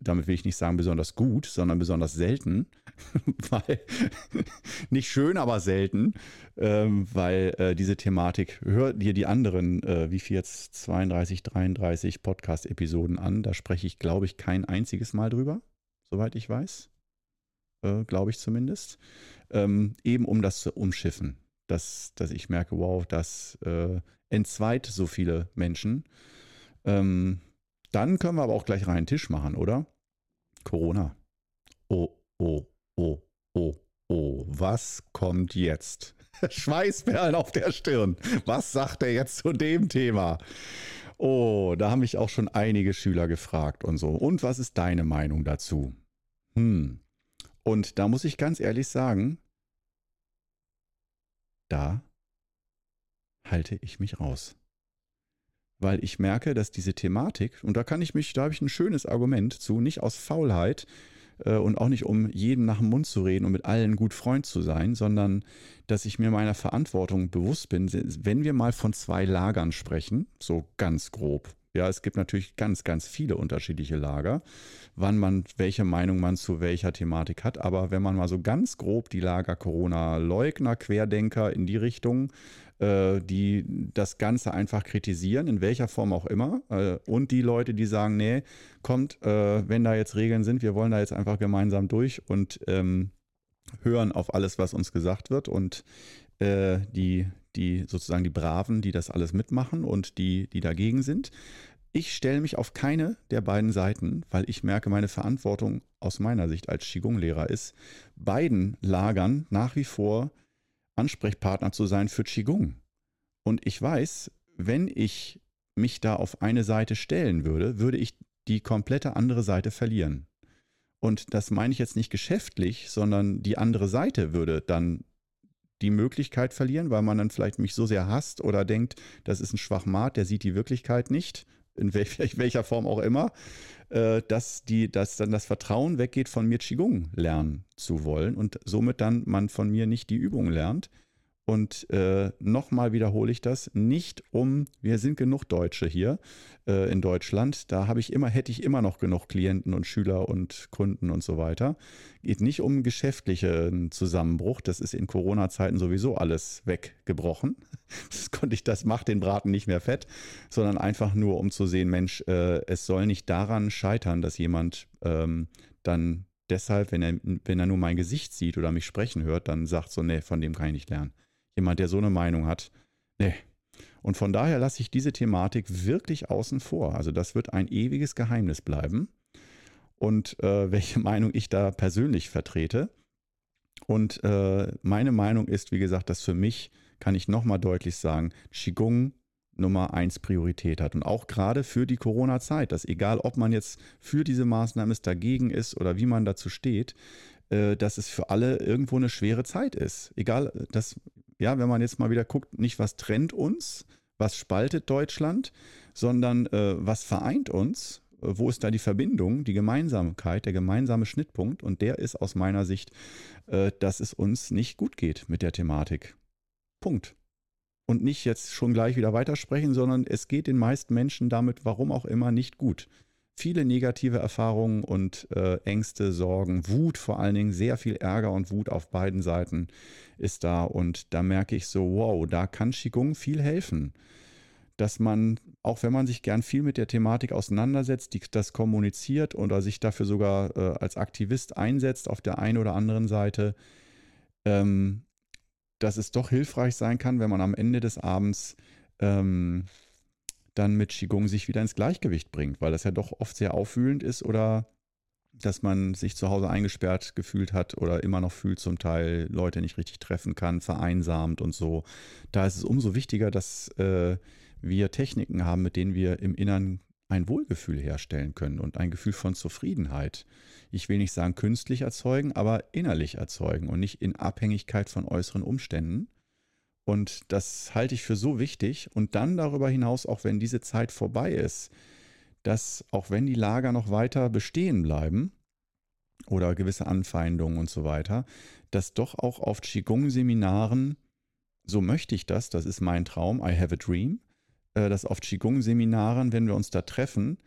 S1: damit will ich nicht sagen besonders gut, sondern besonders selten. [LAUGHS] weil, [LAUGHS] nicht schön, aber selten. Ähm, weil äh, diese Thematik, hör dir die anderen, äh, wie viel jetzt, 32, 33 Podcast-Episoden an. Da spreche ich, glaube ich, kein einziges Mal drüber, soweit ich weiß äh, glaube ich zumindest, ähm, eben um das zu umschiffen. Dass, dass ich merke, wow, das äh, entzweit so viele Menschen. Ähm, dann können wir aber auch gleich reinen Tisch machen, oder? Corona. Oh, oh, oh, oh, oh. Was kommt jetzt? [LAUGHS] Schweißperlen auf der Stirn. Was sagt er jetzt zu dem Thema? Oh, da haben mich auch schon einige Schüler gefragt und so. Und was ist deine Meinung dazu? Hm, und da muss ich ganz ehrlich sagen, da halte ich mich raus. Weil ich merke, dass diese Thematik, und da kann ich mich, da habe ich ein schönes Argument zu, nicht aus Faulheit, äh, und auch nicht um jeden nach dem Mund zu reden und mit allen gut Freund zu sein, sondern dass ich mir meiner Verantwortung bewusst bin, wenn wir mal von zwei Lagern sprechen, so ganz grob. Ja, es gibt natürlich ganz, ganz viele unterschiedliche Lager, wann man, welche Meinung man zu welcher Thematik hat. Aber wenn man mal so ganz grob die Lager Corona-Leugner, Querdenker in die Richtung äh, die das Ganze einfach kritisieren, in welcher Form auch immer. Äh, und die Leute, die sagen, nee, kommt, äh, wenn da jetzt Regeln sind, wir wollen da jetzt einfach gemeinsam durch und ähm, hören auf alles, was uns gesagt wird. Und äh, die, die sozusagen die Braven, die das alles mitmachen und die, die dagegen sind. Ich stelle mich auf keine der beiden Seiten, weil ich merke, meine Verantwortung aus meiner Sicht als Qigong-Lehrer ist, beiden Lagern nach wie vor Ansprechpartner zu sein für Qigong. Und ich weiß, wenn ich mich da auf eine Seite stellen würde, würde ich die komplette andere Seite verlieren. Und das meine ich jetzt nicht geschäftlich, sondern die andere Seite würde dann die Möglichkeit verlieren, weil man dann vielleicht mich so sehr hasst oder denkt, das ist ein Schwachmat, der sieht die Wirklichkeit nicht, in [LAUGHS] welcher Form auch immer, äh, dass, die, dass dann das Vertrauen weggeht, von mir Qigong lernen zu wollen und somit dann man von mir nicht die Übung lernt. Und äh, nochmal wiederhole ich das, nicht um, wir sind genug Deutsche hier äh, in Deutschland, da habe ich immer, hätte ich immer noch genug Klienten und Schüler und Kunden und so weiter. Geht nicht um geschäftlichen Zusammenbruch, das ist in Corona-Zeiten sowieso alles weggebrochen. [LAUGHS] Das konnte ich, das macht den Braten nicht mehr fett, sondern einfach nur um zu sehen, Mensch, äh, es soll nicht daran scheitern, dass jemand ähm, dann deshalb, wenn er, wenn er nur mein Gesicht sieht oder mich sprechen hört, dann sagt so, nee, von dem kann ich nicht lernen. Jemand, der so eine Meinung hat, nee. Und von daher lasse ich diese Thematik wirklich außen vor. Also das wird ein ewiges Geheimnis bleiben. Und äh, [LAUGHS] welche Meinung ich da persönlich vertrete. Und äh, meine Meinung ist, wie gesagt, dass für mich, kann ich nochmal deutlich sagen, Qigong Nummer eins Priorität hat. Und auch gerade für die Corona-Zeit, dass egal, ob man jetzt für diese Maßnahmen ist, dagegen ist oder wie man dazu steht, äh, dass es für alle irgendwo eine schwere Zeit ist. Egal, dass ja, wenn man jetzt mal wieder guckt, nicht was trennt uns, was spaltet Deutschland, sondern äh, was vereint uns, äh, wo ist da die Verbindung, die Gemeinsamkeit, der gemeinsame Schnittpunkt und der ist aus meiner Sicht, äh, dass es uns nicht gut geht mit der Thematik. Punkt. Und nicht jetzt schon gleich wieder weitersprechen, sondern es geht den meisten Menschen damit, warum auch immer, nicht gut viele negative Erfahrungen und äh, Ängste, Sorgen, Wut vor allen Dingen, sehr viel Ärger und Wut auf beiden Seiten ist da. Und da merke ich so, wow, da kann Qigong viel helfen. Dass man, auch wenn man sich gern viel mit der Thematik auseinandersetzt, die, das kommuniziert oder sich dafür sogar äh, als Aktivist einsetzt auf der einen oder anderen Seite, ähm, dass es doch hilfreich sein kann, wenn man am Ende des Abends ähm, dann mit Qigong sich wieder ins Gleichgewicht bringt, weil das ja doch oft sehr aufwühlend ist oder dass man sich zu Hause eingesperrt gefühlt hat oder immer noch fühlt zum Teil, Leute nicht richtig treffen kann, vereinsamt und so. Da ist es umso wichtiger, dass äh, wir Techniken haben, mit denen wir im Innern ein Wohlgefühl herstellen können und ein Gefühl von Zufriedenheit. Ich will nicht sagen künstlich erzeugen, aber innerlich erzeugen und nicht in Abhängigkeit von äußeren Umständen. Und das halte ich für so wichtig. Und dann darüber hinaus, auch wenn diese Zeit vorbei ist, dass auch wenn die Lager noch weiter bestehen bleiben oder gewisse Anfeindungen und so weiter, dass doch auch auf Qigong-Seminaren, so möchte ich das, das ist mein Traum, I have a dream, äh, dass auf Qigong-Seminaren, wenn wir uns da treffen,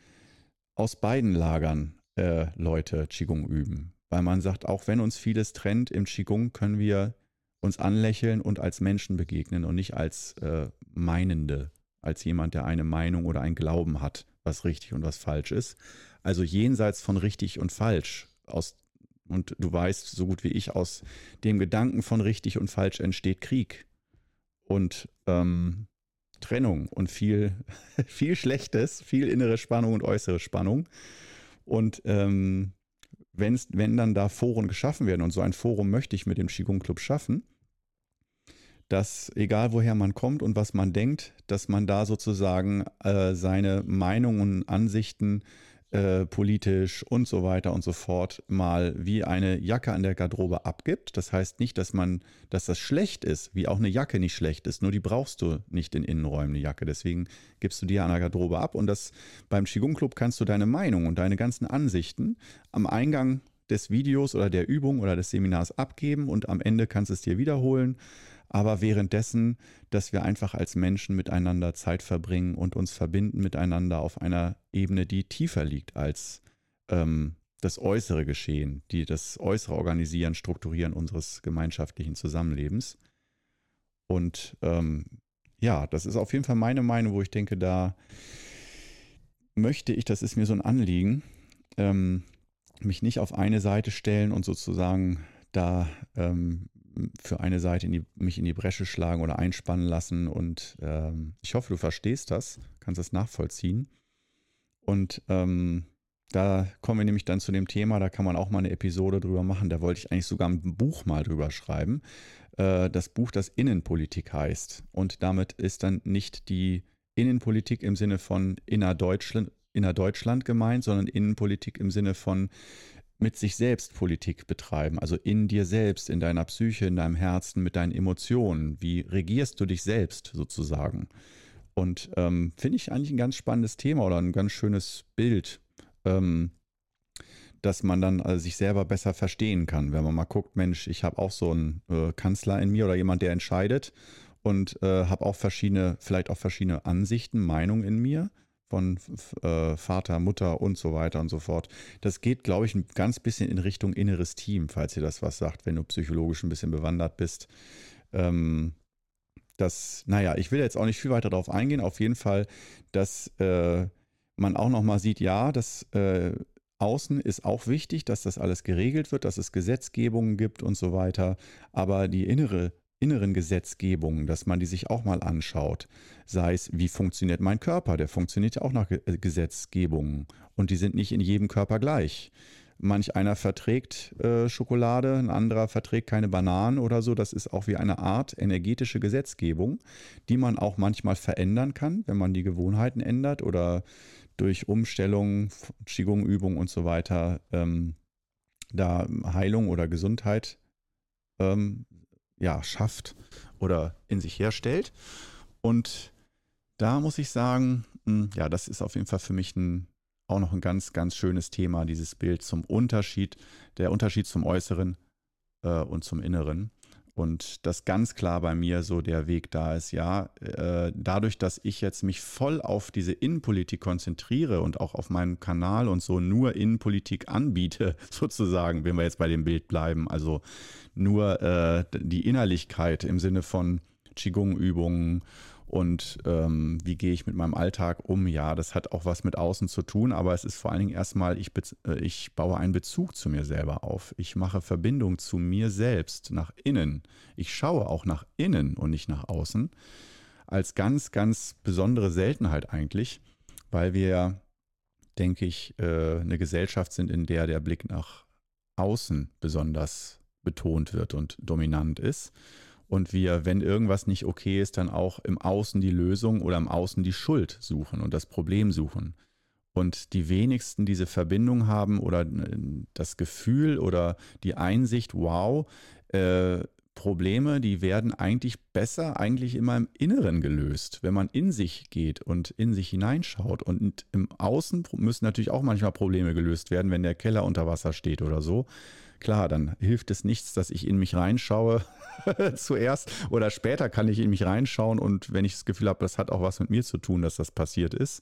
S1: aus beiden Lagern äh, Leute Qigong üben. Weil man sagt, auch wenn uns vieles trennt, im Qigong können wir uns anlächeln und als Menschen begegnen und nicht als äh, Meinende, als jemand, der eine Meinung oder ein Glauben hat, was richtig und was falsch ist. Also jenseits von richtig und falsch. Aus, und du weißt so gut wie ich, aus dem Gedanken von richtig und falsch entsteht Krieg und ähm, Trennung und viel, [LAUGHS] viel Schlechtes, viel innere Spannung und äußere Spannung. Und ähm, wenn's, wenn dann da Foren geschaffen werden, und so ein Forum möchte ich mit dem Qigong Club schaffen, dass egal woher man kommt und was man denkt, dass man da sozusagen äh, seine Meinungen und Ansichten äh, politisch und so weiter und so fort mal wie eine Jacke an der Garderobe abgibt. Das heißt nicht, dass man, dass das schlecht ist, wie auch eine Jacke nicht schlecht ist. Nur die brauchst du nicht in Innenräumen, eine Jacke. Deswegen gibst du die an der Garderobe ab. Und das beim Qigong Club kannst du deine Meinung und deine ganzen Ansichten am Eingang des Videos oder der Übung oder des Seminars abgeben und am Ende kannst du es dir wiederholen aber währenddessen, dass wir einfach als Menschen miteinander Zeit verbringen und uns verbinden miteinander auf einer Ebene, die tiefer liegt als ähm, das äußere Geschehen, die das äußere Organisieren, Strukturieren unseres gemeinschaftlichen Zusammenlebens. Und ähm, ja, das ist auf jeden Fall meine Meinung, wo ich denke, da möchte ich, das ist mir so ein Anliegen, ähm, mich nicht auf eine Seite stellen und sozusagen da ähm, für eine Seite in die, mich in die Bresche schlagen oder einspannen lassen. Und ähm, ich hoffe, du verstehst das, kannst das nachvollziehen. Und ähm, da kommen wir nämlich dann zu dem Thema, da kann man auch mal eine Episode drüber machen. Da wollte ich eigentlich sogar ein Buch mal drüber schreiben. Äh, das Buch, das Innenpolitik heißt. Und damit ist dann nicht die Innenpolitik im Sinne von innerdeutschland, innerdeutschland gemeint, sondern Innenpolitik im Sinne von mit sich selbst Politik betreiben, also in dir selbst, in deiner Psyche, in deinem Herzen, mit deinen Emotionen. Wie regierst du dich selbst sozusagen? Und ähm, finde ich eigentlich ein ganz spannendes Thema oder ein ganz schönes Bild, ähm, dass man dann also sich selber besser verstehen kann. Wenn man mal guckt, Mensch, ich habe auch so einen äh, Kanzler in mir oder jemand, der entscheidet und äh, habe auch verschiedene, vielleicht auch verschiedene Ansichten, Meinungen in mir von äh, Vater, Mutter und so weiter und so fort. Das geht, glaube ich, ein ganz bisschen in Richtung inneres Team, falls ihr das was sagt, wenn du psychologisch ein bisschen bewandert bist. Ähm, das, naja, ich will jetzt auch nicht viel weiter darauf eingehen. Auf jeden Fall, dass äh, man auch nochmal sieht, ja, das äh, Außen ist auch wichtig, dass das alles geregelt wird, dass es Gesetzgebungen gibt und so weiter. Aber die innere inneren Gesetzgebungen, dass man die sich auch mal anschaut. Sei es, wie funktioniert mein Körper? Der funktioniert ja auch nach äh, Gesetzgebungen und die sind nicht in jedem Körper gleich. Manch einer verträgt äh, Schokolade, ein anderer verträgt keine Bananen oder so. Das ist auch wie eine Art energetische Gesetzgebung, die man auch manchmal verändern kann, wenn man die Gewohnheiten ändert oder durch Umstellungen, Qigong, Übungen und so weiter ähm, da Heilung oder Gesundheit ähm, ja, schafft oder in sich herstellt. Und da muss ich sagen, hm, ja, das ist auf jeden Fall für mich ein, auch noch ein ganz, ganz schönes Thema, dieses Bild zum Unterschied, der Unterschied zum Äußeren äh, und zum Inneren. Und das ganz klar bei mir so der Weg da ist, ja, äh, dadurch, dass ich jetzt mich voll auf diese Innenpolitik konzentriere und auch auf meinem Kanal und so nur Innenpolitik anbiete, [LAUGHS] sozusagen, wenn wir jetzt bei dem Bild bleiben, also nur äh, die Innerlichkeit im Sinne von Qigong-Übungen und ähm, wie gehe ich mit meinem Alltag um? Ja, das hat auch was mit außen zu tun, aber es ist vor allen Dingen erstmal, ich, äh, ich baue einen Bezug zu mir selber auf. Ich mache Verbindung zu mir selbst nach innen. Ich schaue auch nach innen und nicht nach außen. Als ganz, ganz besondere Seltenheit eigentlich, weil wir, denke ich, äh, eine Gesellschaft sind, in der der Blick nach außen besonders betont wird und dominant ist und wir, wenn irgendwas nicht okay ist, dann auch im Außen die Lösung oder im Außen die Schuld suchen und das Problem suchen. Und die wenigsten diese Verbindung haben oder äh, das Gefühl oder die Einsicht, wow, äh, Probleme, die werden eigentlich besser, eigentlich immer im Inneren gelöst, wenn man in sich geht und in sich hineinschaut. Und im Außen müssen natürlich auch manchmal Probleme gelöst werden, wenn der Keller unter Wasser steht oder so. Klar, dann hilft es nichts, dass ich in mich reinschaue [LAUGHS] zuerst oder später kann ich in mich reinschauen und wenn ich das Gefühl habe, das hat auch was mit mir zu tun, dass das passiert ist,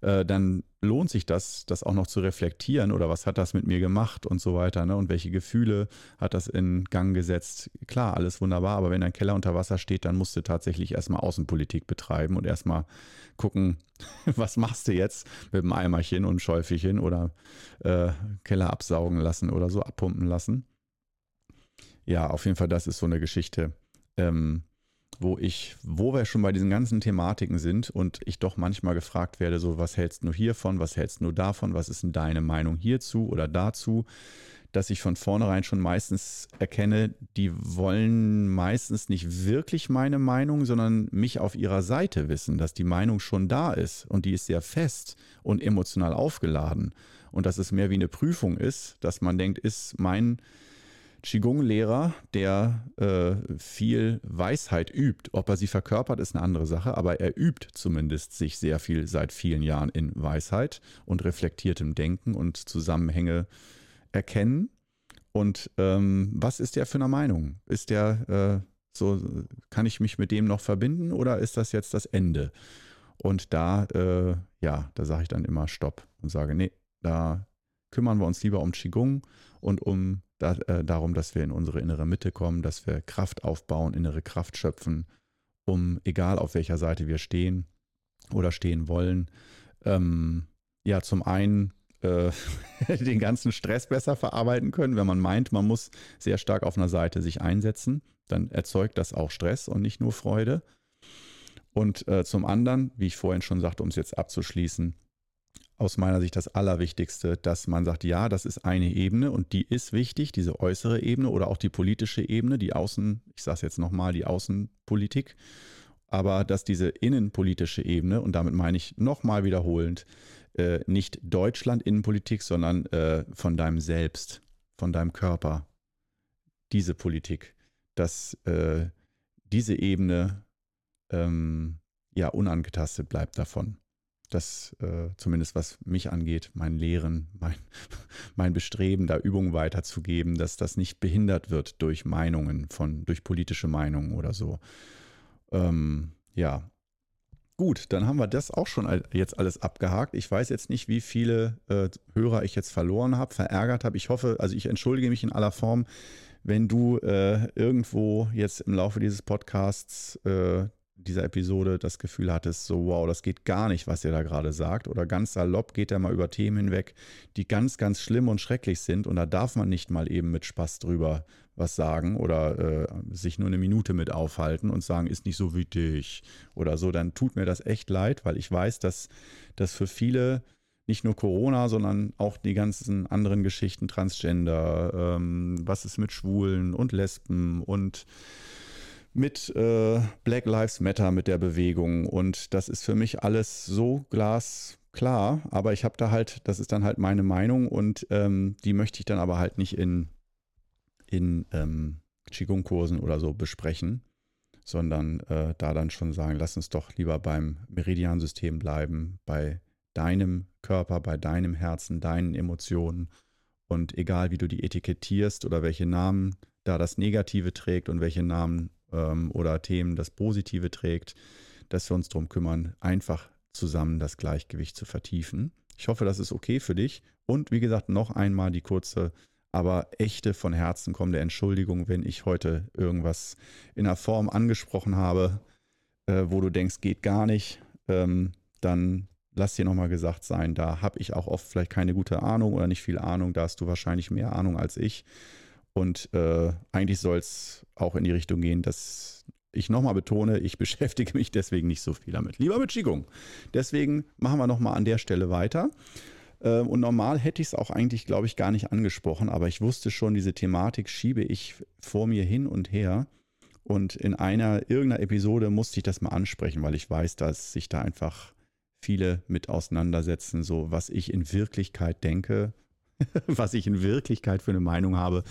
S1: äh, dann lohnt sich das, das auch noch zu reflektieren oder was hat das mit mir gemacht und so weiter ne? und welche Gefühle hat das in Gang gesetzt. Klar, alles wunderbar, aber wenn dein Keller unter Wasser steht, dann musst du tatsächlich erstmal Außenpolitik betreiben und erstmal gucken, [LAUGHS] was machst du jetzt mit dem Eimerchen und Schäufelchen oder äh, Keller absaugen lassen oder so abpumpen lassen. Ja, auf jeden Fall, das ist so eine Geschichte. Ähm, wo ich, wo wir schon bei diesen ganzen Thematiken sind und ich doch manchmal gefragt werde, so was hältst du hiervon, was hältst du davon, was ist denn deine Meinung hierzu oder dazu, dass ich von vornherein schon meistens erkenne, die wollen meistens nicht wirklich meine Meinung, sondern mich auf ihrer Seite wissen, dass die Meinung schon da ist und die ist sehr fest und emotional aufgeladen. Und dass es mehr wie eine Prüfung ist, dass man denkt, ist mein Qigong-Lehrer, der äh, viel Weisheit übt. Ob er sie verkörpert, ist eine andere Sache, aber er übt zumindest sich sehr viel seit vielen Jahren in Weisheit und reflektiertem Denken und Zusammenhänge erkennen. Und ähm, was ist der für eine Meinung? Ist der äh, so, kann ich mich mit dem noch verbinden oder ist das jetzt das Ende? Und da, äh, ja, da sage ich dann immer Stopp und sage, nee, da kümmern wir uns lieber um Qigong und um da, äh, darum, dass wir in unsere innere Mitte kommen, dass wir Kraft aufbauen, innere Kraft schöpfen, um, egal auf welcher Seite wir stehen oder stehen wollen, ähm, ja, zum einen äh, [LAUGHS] den ganzen Stress besser verarbeiten können. Wenn man meint, man muss sehr stark auf einer Seite sich einsetzen, dann erzeugt das auch Stress und nicht nur Freude. Und äh, zum anderen, wie ich vorhin schon sagte, um es jetzt abzuschließen, aus meiner Sicht das Allerwichtigste, dass man sagt, ja, das ist eine Ebene und die ist wichtig, diese äußere Ebene oder auch die politische Ebene, die Außen, ich sage es jetzt nochmal, die Außenpolitik, aber dass diese innenpolitische Ebene, und damit meine ich nochmal wiederholend, äh, nicht Deutschland Innenpolitik, sondern äh, von deinem Selbst, von deinem Körper, diese Politik, dass äh, diese Ebene ähm, ja unangetastet bleibt davon das äh, zumindest was mich angeht, mein Lehren, [LAUGHS] mein, mein Bestreben, da Übungen weiterzugeben, dass das nicht behindert wird durch Meinungen von, durch politische Meinungen oder so. Ähm, ja. Gut, dann haben wir das auch schon jetzt alles abgehakt. Ich weiß jetzt nicht, wie viele äh, Hörer ich jetzt verloren habe, verärgert habe. Ich hoffe, also ich entschuldige mich in aller Form, wenn du äh, irgendwo jetzt im Laufe dieses Podcasts äh, dieser Episode das Gefühl hattest, so wow, das geht gar nicht, was er da gerade sagt. Oder ganz salopp geht er mal über Themen hinweg, die ganz, ganz schlimm und schrecklich sind. Und da darf man nicht mal eben mit Spaß drüber was sagen oder äh, sich nur eine Minute mit aufhalten und sagen, ist nicht so dich oder so. Dann tut mir das echt leid, weil ich weiß, dass das für viele nicht nur Corona, sondern auch die ganzen anderen Geschichten, Transgender, ähm, was ist mit Schwulen und Lesben und mit äh, Black Lives Matter, mit der Bewegung. Und das ist für mich alles so glasklar. Aber ich habe da halt, das ist dann halt meine Meinung und ähm, die möchte ich dann aber halt nicht in, in ähm, Qigong-Kursen oder so besprechen, sondern äh, da dann schon sagen, lass uns doch lieber beim Meridiansystem bleiben, bei deinem Körper, bei deinem Herzen, deinen Emotionen. Und egal wie du die etikettierst oder welche Namen da das Negative trägt und welche Namen ähm, oder Themen das Positive trägt, dass wir uns darum kümmern, einfach zusammen das Gleichgewicht zu vertiefen. Ich hoffe, das ist okay für dich. Und wie gesagt, noch einmal die kurze, aber echte von Herzen kommende Entschuldigung, wenn ich heute irgendwas in einer Form angesprochen habe, äh, wo du denkst, geht gar nicht. Ähm, dann lass dir nochmal gesagt sein, da habe ich auch oft vielleicht keine gute Ahnung oder nicht viel Ahnung. Da hast du wahrscheinlich mehr Ahnung als ich. Und äh, eigentlich soll es auch in die Richtung gehen, dass ich nochmal betone, ich [LAUGHS] beschäftige mich deswegen nicht so viel damit. Lieber mit Qigong. Deswegen machen wir nochmal an der Stelle weiter. Äh, und normal hätte ich es auch eigentlich, glaube ich, gar nicht angesprochen, aber ich wusste schon, diese Thematik schiebe ich vor mir hin und her. Und in einer irgendeiner Episode musste ich das mal ansprechen, weil ich weiß, dass sich da einfach viele mit auseinandersetzen, so was ich in Wirklichkeit denke, [LAUGHS] was ich in Wirklichkeit für eine Meinung habe.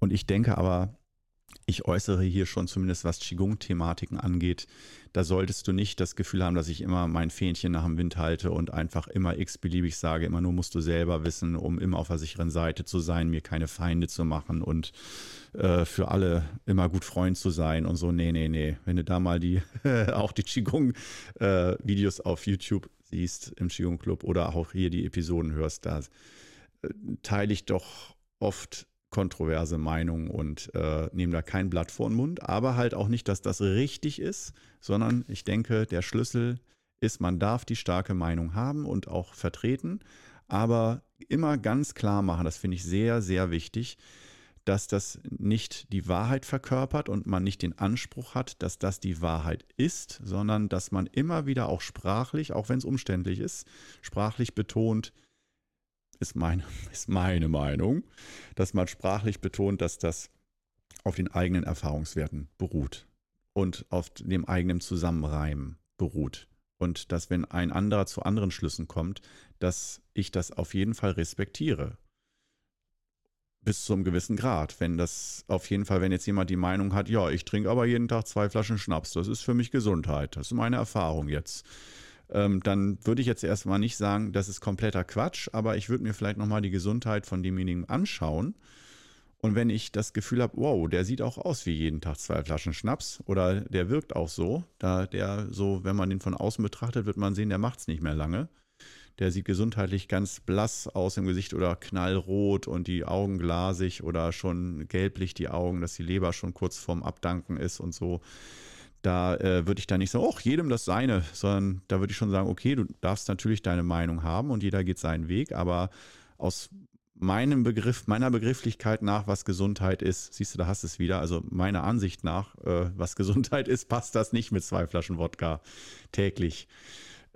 S1: Und ich denke aber, ich äußere hier schon zumindest, was Qigong-Thematiken angeht, da solltest du nicht das Gefühl haben, dass ich immer mein Fähnchen nach dem Wind halte und einfach immer x-beliebig sage, immer nur musst du selber wissen, um immer auf der sicheren Seite zu sein, mir keine Feinde zu machen und äh, für alle immer gut Freund zu sein und so. Nee, nee, nee. Wenn du da mal die, [LAUGHS] auch die Qigong-Videos äh, auf YouTube siehst im Qigong-Club oder auch hier die Episoden hörst, da teile ich doch oft kontroverse Meinungen und äh, nehme da kein Blatt vor den Mund, aber halt auch nicht, dass das richtig ist, sondern ich denke, der Schlüssel ist, man darf die starke Meinung haben und auch vertreten, aber immer ganz klar machen, das finde ich sehr, sehr wichtig, dass das nicht die Wahrheit verkörpert und man nicht den Anspruch hat, dass das die Wahrheit ist, sondern dass man immer wieder auch sprachlich, auch wenn es umständlich ist, sprachlich betont, ist meine, [LAUGHS] ist meine Meinung, dass man sprachlich betont, dass das auf den eigenen Erfahrungswerten beruht und auf dem eigenen Zusammenreimen beruht. Und dass, wenn ein anderer zu anderen Schlüssen kommt, dass ich das auf jeden Fall respektiere bis zu einem gewissen Grad. Wenn das auf jeden Fall, wenn jetzt jemand die Meinung hat, ja, ich trinke aber jeden Tag zwei Flaschen Schnaps, das ist für mich Gesundheit, das ist meine Erfahrung jetzt, ähm, dann würde ich jetzt erstmal nicht sagen, das ist kompletter Quatsch, aber ich würde mir vielleicht nochmal die Gesundheit von demjenigen anschauen. Und wenn ich das Gefühl habe, wow, der sieht auch aus wie jeden Tag zwei Flaschen Schnaps oder der wirkt auch so, da der so, wenn man den von außen betrachtet, wird man sehen, der macht es nicht mehr lange der sieht gesundheitlich ganz blass aus im Gesicht oder knallrot und die Augen glasig oder schon gelblich die Augen, dass die Leber schon kurz vorm Abdanken ist und so. Da äh, würde ich da nicht sagen, ach, jedem das seine, sondern da würde ich schon sagen, okay, du darfst natürlich deine Meinung haben und jeder geht seinen Weg, aber aus meinem Begriff, meiner Begrifflichkeit nach, was Gesundheit ist, siehst du, da hast du es wieder. Also meiner Ansicht nach, äh, was [LAUGHS] Gesundheit ist, passt das nicht mit zwei Flaschen Wodka täglich.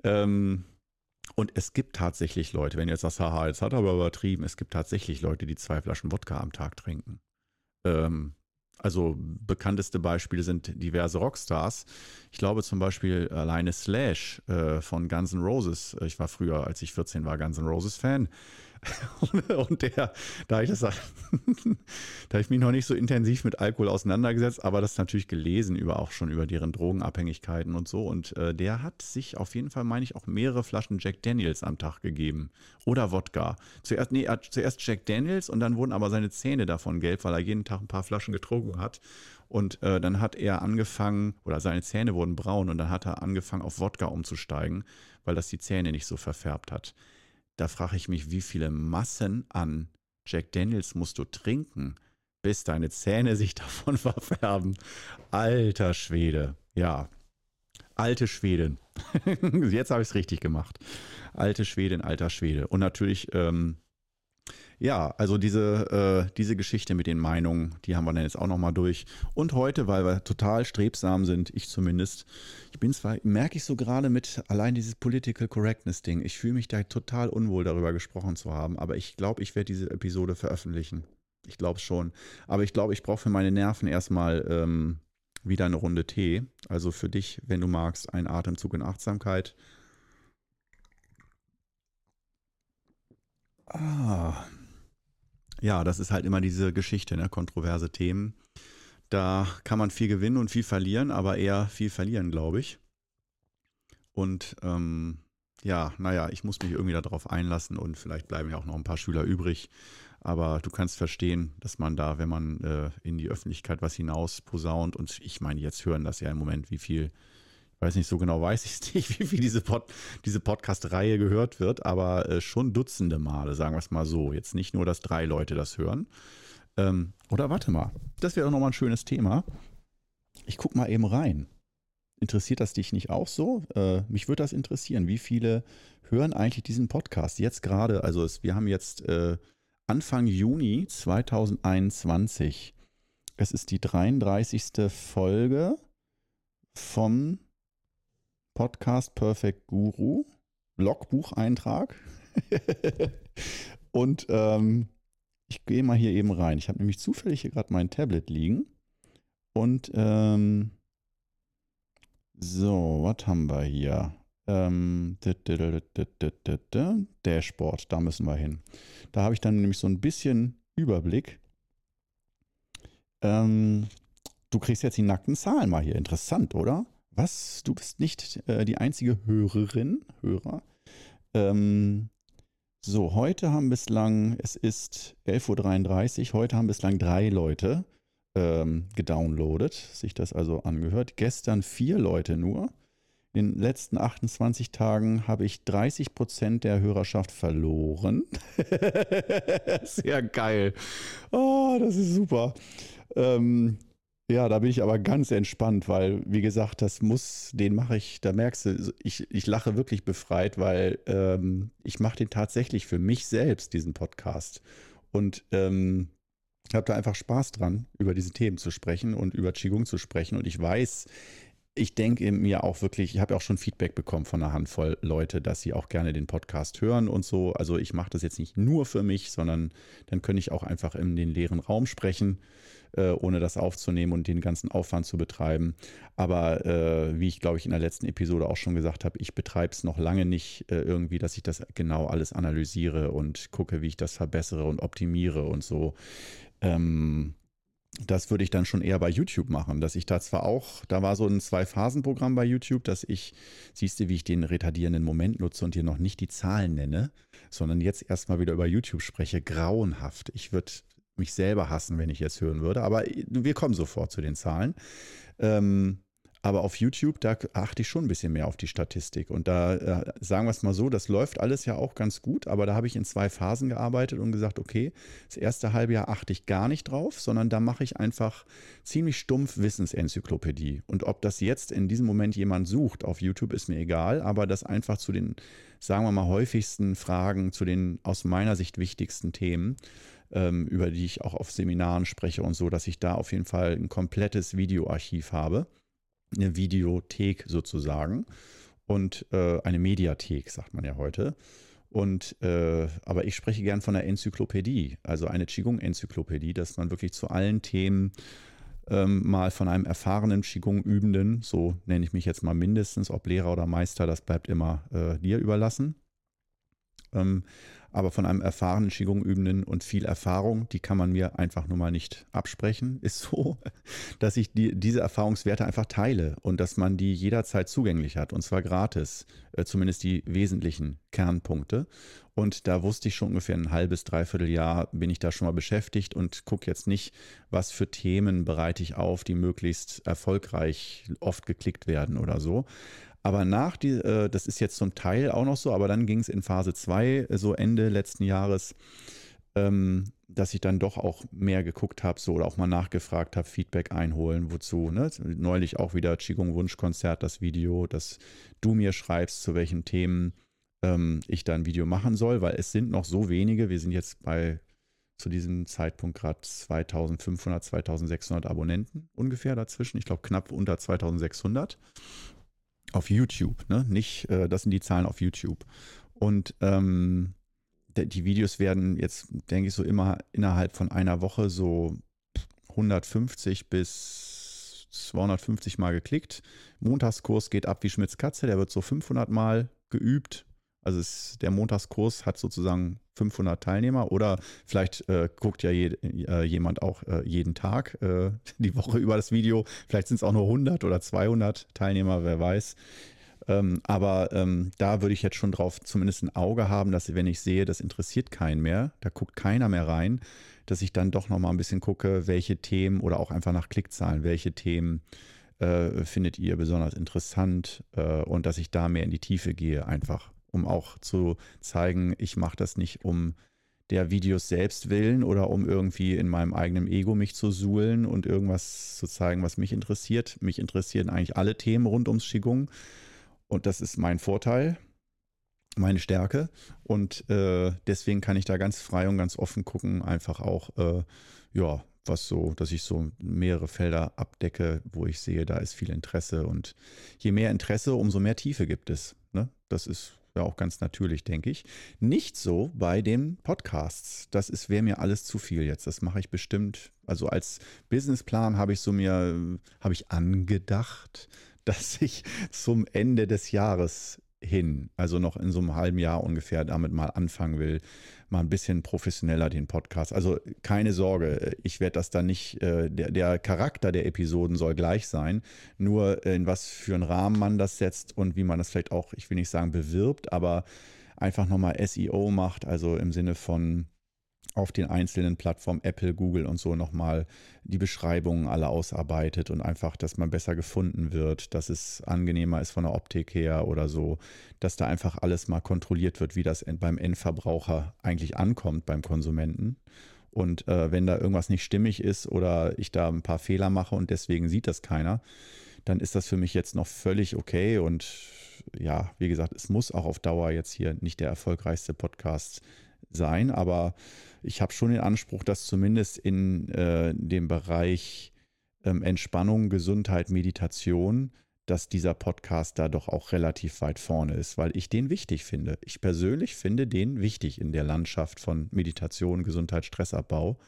S1: Ähm, und es gibt tatsächlich Leute, wenn du jetzt sagst, haha, jetzt hat er aber übertrieben, es gibt tatsächlich Leute, die zwei Flaschen Wodka am Tag trinken. Ähm, also bekannteste Beispiele sind diverse Rockstars. Ich glaube zum Beispiel alleine Slash äh, von Guns N' Roses. Ich war früher, als ich 14 war, Guns N' Roses Fan. [LAUGHS] und der, da ich das, [LAUGHS] da ich mich noch nicht so intensiv mit Alkohol auseinandergesetzt, aber das natürlich gelesen über auch schon über deren Drogenabhängigkeiten und so. Und äh, der hat sich auf jeden Fall, meine ich, auch mehrere Flaschen Jack Daniels am Tag gegeben. Oder Wodka. Zuerst, nee, zuerst Jack Daniels und dann wurden aber seine Zähne davon gelb, weil er jeden Tag ein paar Flaschen getrunken hat. Und äh, dann hat er angefangen, oder seine Zähne wurden braun und dann hat er angefangen, auf Wodka umzusteigen, weil das die Zähne nicht so verfärbt hat da frage ich mich, wie viele Massen an Jack Daniels musst du trinken, bis deine Zähne sich [LAUGHS] davon verfärben. Alter Schwede. Ja. Alte Schweden. [LAUGHS] Jetzt habe ich es richtig gemacht. Alte Schwedin, alter Schwede. Und natürlich ähm, ja, also diese, äh, diese Geschichte mit den Meinungen, die haben wir dann jetzt auch nochmal durch. Und heute, weil wir total strebsam sind, ich zumindest, ich bin zwar, merke ich so gerade mit allein dieses Political Correctness Ding, ich fühle mich da total unwohl darüber gesprochen zu haben, aber ich glaube, ich werde diese Episode veröffentlichen. Ich glaube schon. Aber ich glaube, ich brauche für meine Nerven erstmal ähm, wieder eine Runde Tee. Also für dich, wenn du magst, ein Atemzug in Achtsamkeit. Ah, ja, das ist halt immer diese Geschichte, ne? kontroverse Themen. Da kann man viel gewinnen und viel verlieren, aber eher viel verlieren, glaube ich. Und ähm, ja, naja, ich muss mich irgendwie darauf einlassen und vielleicht bleiben ja auch noch ein paar Schüler übrig. Aber du kannst verstehen, dass man da, wenn man äh, in die Öffentlichkeit was hinaus posaunt, und ich meine, jetzt hören das ja im Moment, wie viel weiß nicht, so genau weiß ich [LAUGHS] nicht, wie viel diese, Pod, diese Podcast-Reihe gehört wird, aber äh, schon Dutzende Male, sagen wir es mal so. Jetzt nicht nur, dass drei Leute das hören. Ähm, oder warte mal, das wäre auch nochmal ein schönes Thema. Ich gucke mal eben rein. Interessiert das dich nicht auch so? Äh, mich würde das interessieren. Wie viele hören eigentlich diesen Podcast jetzt gerade? Also es, wir haben jetzt äh, Anfang Juni 2021. Es ist die 33. Folge vom Podcast Perfect Guru, Logbucheintrag. [LAUGHS] und ähm, ich gehe mal hier eben rein. Ich habe nämlich zufällig hier gerade mein Tablet liegen. Und ähm, so, was haben wir hier? Ähm, Dashboard, da müssen wir hin. Da habe ich dann nämlich so ein bisschen Überblick. Ähm, du kriegst jetzt die nackten Zahlen mal hier. Interessant, oder? Was? Du bist nicht äh, die einzige Hörerin, Hörer. Ähm, so, heute haben bislang, es ist 11.33 Uhr, heute haben bislang drei Leute ähm, gedownloadet, sich das also angehört. Gestern vier Leute nur. In den letzten 28 Tagen habe ich 30 Prozent der Hörerschaft verloren. [LAUGHS] Sehr geil. Oh, das ist super. Ähm, ja, da bin ich aber ganz entspannt, weil, wie gesagt, das muss, den mache ich, da merkst du, ich, ich lache wirklich befreit, weil ähm, ich mache den tatsächlich für mich selbst, diesen Podcast. Und ähm, habe da einfach Spaß dran, über diese Themen zu sprechen und über Qigong zu sprechen. Und ich weiß, ich denke mir auch wirklich, ich habe auch schon Feedback bekommen von einer Handvoll Leute, dass sie auch gerne den Podcast hören und so. Also ich mache das jetzt nicht nur für mich, sondern dann könnte ich auch einfach in den leeren Raum sprechen, äh, ohne das aufzunehmen und den ganzen Aufwand zu betreiben. Aber äh, wie ich glaube ich in der letzten Episode auch schon gesagt habe, ich betreibe es noch lange nicht äh, irgendwie, dass ich das genau alles analysiere und gucke, wie ich das verbessere und optimiere und so. Ähm, das würde ich dann schon eher bei YouTube machen, dass ich da zwar auch, da war so ein Zwei-Phasen-Programm bei YouTube, dass ich, siehst du, wie ich den retardierenden Moment nutze und dir noch nicht die Zahlen nenne, sondern jetzt erstmal wieder über YouTube spreche, grauenhaft. Ich würde mich selber hassen, wenn ich jetzt hören würde, aber wir kommen sofort zu den Zahlen. Ähm, aber auf YouTube, da achte ich schon ein bisschen mehr auf die Statistik. Und da äh, sagen wir es mal so, das läuft alles ja auch ganz gut, aber da habe ich in zwei Phasen gearbeitet und gesagt, okay, das erste halbe Jahr achte ich gar nicht drauf, sondern da mache ich einfach ziemlich stumpf Wissensenzyklopädie. Und ob das jetzt in diesem Moment jemand sucht auf YouTube, ist mir egal, aber das einfach zu den, sagen wir mal, häufigsten Fragen, zu den aus meiner Sicht wichtigsten Themen ähm, über die ich auch auf Seminaren spreche und so, dass ich da auf jeden Fall ein komplettes Videoarchiv habe eine Videothek sozusagen und äh, eine Mediathek, sagt man ja heute. Und äh, aber ich spreche gern von einer Enzyklopädie, also eine Qigong-Enzyklopädie, dass man wirklich zu allen Themen ähm, mal von einem erfahrenen Qigong-Übenden, so nenne ich mich jetzt mal mindestens, ob Lehrer oder Meister, das bleibt immer äh, dir überlassen. Ähm, aber von einem erfahrenen Qigong-Übenden und viel Erfahrung, die kann man mir einfach nur mal nicht absprechen, [LAUGHS] ist so, dass ich die, diese Erfahrungswerte einfach teile und dass man die jederzeit zugänglich hat und zwar gratis, äh, zumindest die wesentlichen Kernpunkte. Und da wusste ich schon ungefähr ein halbes, dreiviertel Jahr bin ich da schon mal beschäftigt und gucke jetzt nicht, was für Themen bereite ich auf, die möglichst erfolgreich oft geklickt werden oder so. Aber nach die, äh, das ist jetzt zum Teil auch noch so, aber dann ging es in Phase 2, äh, so Ende letzten Jahres, ähm, dass ich dann doch auch mehr geguckt habe, so oder auch mal nachgefragt habe, Feedback einholen, wozu. Ne? Neulich auch wieder Qigong Wunschkonzert, das Video, dass du mir schreibst, zu welchen Themen ähm, ich da ein Video machen soll, weil es sind noch so wenige. Wir sind jetzt bei zu diesem Zeitpunkt gerade 2500, 2600 Abonnenten ungefähr dazwischen. Ich glaube knapp unter 2600. Auf YouTube, ne? Nicht, äh, das sind die Zahlen auf YouTube. Und ähm, die Videos werden jetzt, denke ich, so immer innerhalb von einer Woche so 150 bis 250 Mal geklickt. Montagskurs geht ab wie Schmitz Katze, der wird so 500 Mal geübt also es, der Montagskurs hat sozusagen 500 Teilnehmer oder vielleicht äh, guckt ja je, äh, jemand auch äh, jeden Tag äh, [LAUGHS] die Woche über das Video. Vielleicht sind es auch nur 100 oder 200 Teilnehmer, wer weiß. Ähm, aber ähm, da würde ich jetzt schon drauf zumindest ein Auge haben, dass wenn ich sehe, das interessiert keinen mehr, da guckt keiner mehr rein, dass ich dann doch nochmal ein bisschen gucke, welche Themen oder auch einfach nach Klickzahlen, welche Themen äh, findet ihr besonders interessant äh, und dass ich da mehr in die Tiefe gehe einfach um auch zu zeigen, ich mache das nicht um der Videos selbst willen oder um irgendwie in meinem eigenen Ego mich zu suhlen und irgendwas zu zeigen, was mich interessiert. Mich interessieren eigentlich alle Themen rund ums Qigong und das ist mein Vorteil, meine Stärke und äh, deswegen kann ich da ganz frei und ganz offen gucken, einfach auch, äh, ja, was so, dass ich so mehrere Felder abdecke, wo ich sehe, da ist viel Interesse und je mehr Interesse, umso mehr Tiefe gibt es. Ne? Das ist ja auch ganz natürlich, denke ich. Nicht so bei den Podcasts. Das ist wäre mir alles zu viel jetzt. Das mache ich bestimmt. Also als Businessplan habe ich so mir habe ich angedacht, [LAUGHS] dass ich zum Ende des Jahres hin, also noch in so einem halben Jahr ungefähr damit mal anfangen will, mal ein bisschen professioneller den Podcast. Also keine Sorge, ich werde das dann nicht, äh, der, der, Charakter der Episoden soll gleich sein, nur in was für einen Rahmen man das setzt und wie man das vielleicht auch, ich will nicht sagen bewirbt, aber einfach nochmal SEO macht, also im Sinne von auf den einzelnen Plattformen Apple, Google und so nochmal die Beschreibungen alle ausarbeitet und einfach, dass man besser gefunden wird, dass es angenehmer ist von der Optik her oder so, dass da einfach alles mal kontrolliert wird, wie das beim Endverbraucher eigentlich ankommt, beim Konsumenten. Und äh, wenn da irgendwas nicht stimmig ist oder ich da ein paar Fehler mache und deswegen sieht das keiner, dann ist das für mich jetzt noch völlig okay. Und ja, wie gesagt, es muss auch auf Dauer jetzt hier nicht der erfolgreichste Podcast sein, aber ich habe schon den Anspruch, dass zumindest in äh, dem Bereich ähm, Entspannung, Gesundheit, Meditation, dass dieser Podcast da doch auch relativ weit vorne ist, weil ich den wichtig finde. Ich persönlich finde den wichtig in der Landschaft von Meditation, Gesundheit, Stressabbau,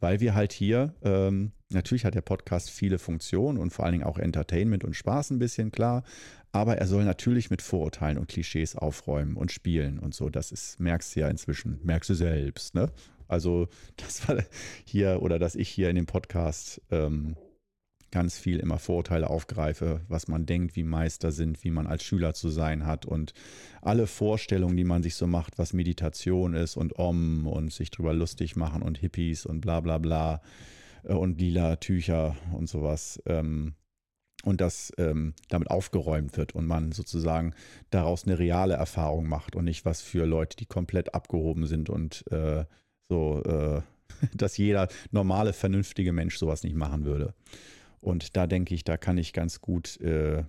S1: weil wir halt hier, ähm, natürlich hat der Podcast viele Funktionen und vor allen Dingen auch Entertainment und Spaß ein bisschen, klar, aber er soll natürlich mit Vorurteilen und Klischees aufräumen und spielen und so. Das ist, merkst du ja inzwischen, merkst du selbst, ne? Also, [LAUGHS] das war hier oder dass ich hier in dem Podcast ähm, ganz viel immer Vorurteile aufgreife, was man denkt, wie Meister sind, wie man als Schüler zu sein hat und alle Vorstellungen, die man sich so macht, was Meditation ist und Om und sich drüber lustig machen und Hippies und bla bla bla äh, und lila Tücher und sowas. Ähm, und das ähm, damit aufgeräumt wird und man sozusagen daraus eine reale Erfahrung macht und nicht was für Leute, die komplett abgehoben sind und äh, so, äh, [LAUGHS] dass jeder normale, vernünftige Mensch sowas nicht machen würde. Und da denke ich, da kann ich ganz gut äh,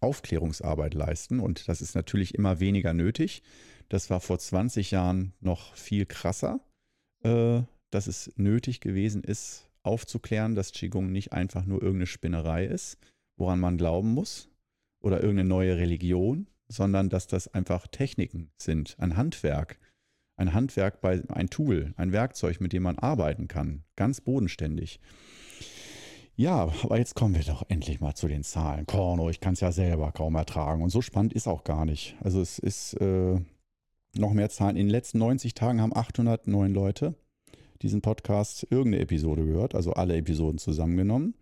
S1: Aufklärungsarbeit leisten. Und das ist natürlich immer weniger nötig. Das war vor 20 Jahren noch viel krasser, äh, dass es nötig gewesen ist, aufzuklären, dass Qigong nicht einfach nur irgendeine Spinnerei ist, woran man glauben muss, oder irgendeine neue Religion, sondern dass das einfach Techniken sind, ein Handwerk. Ein Handwerk bei ein Tool, ein Werkzeug, mit dem man arbeiten kann, ganz bodenständig. Ja, aber jetzt kommen wir doch endlich mal zu den Zahlen. Korno, ich kann es ja selber kaum ertragen. Und so spannend ist auch gar nicht. Also es ist äh, noch mehr Zahlen. In den letzten 90 Tagen haben 809 Leute diesen Podcast irgendeine Episode gehört, also alle Episoden zusammengenommen.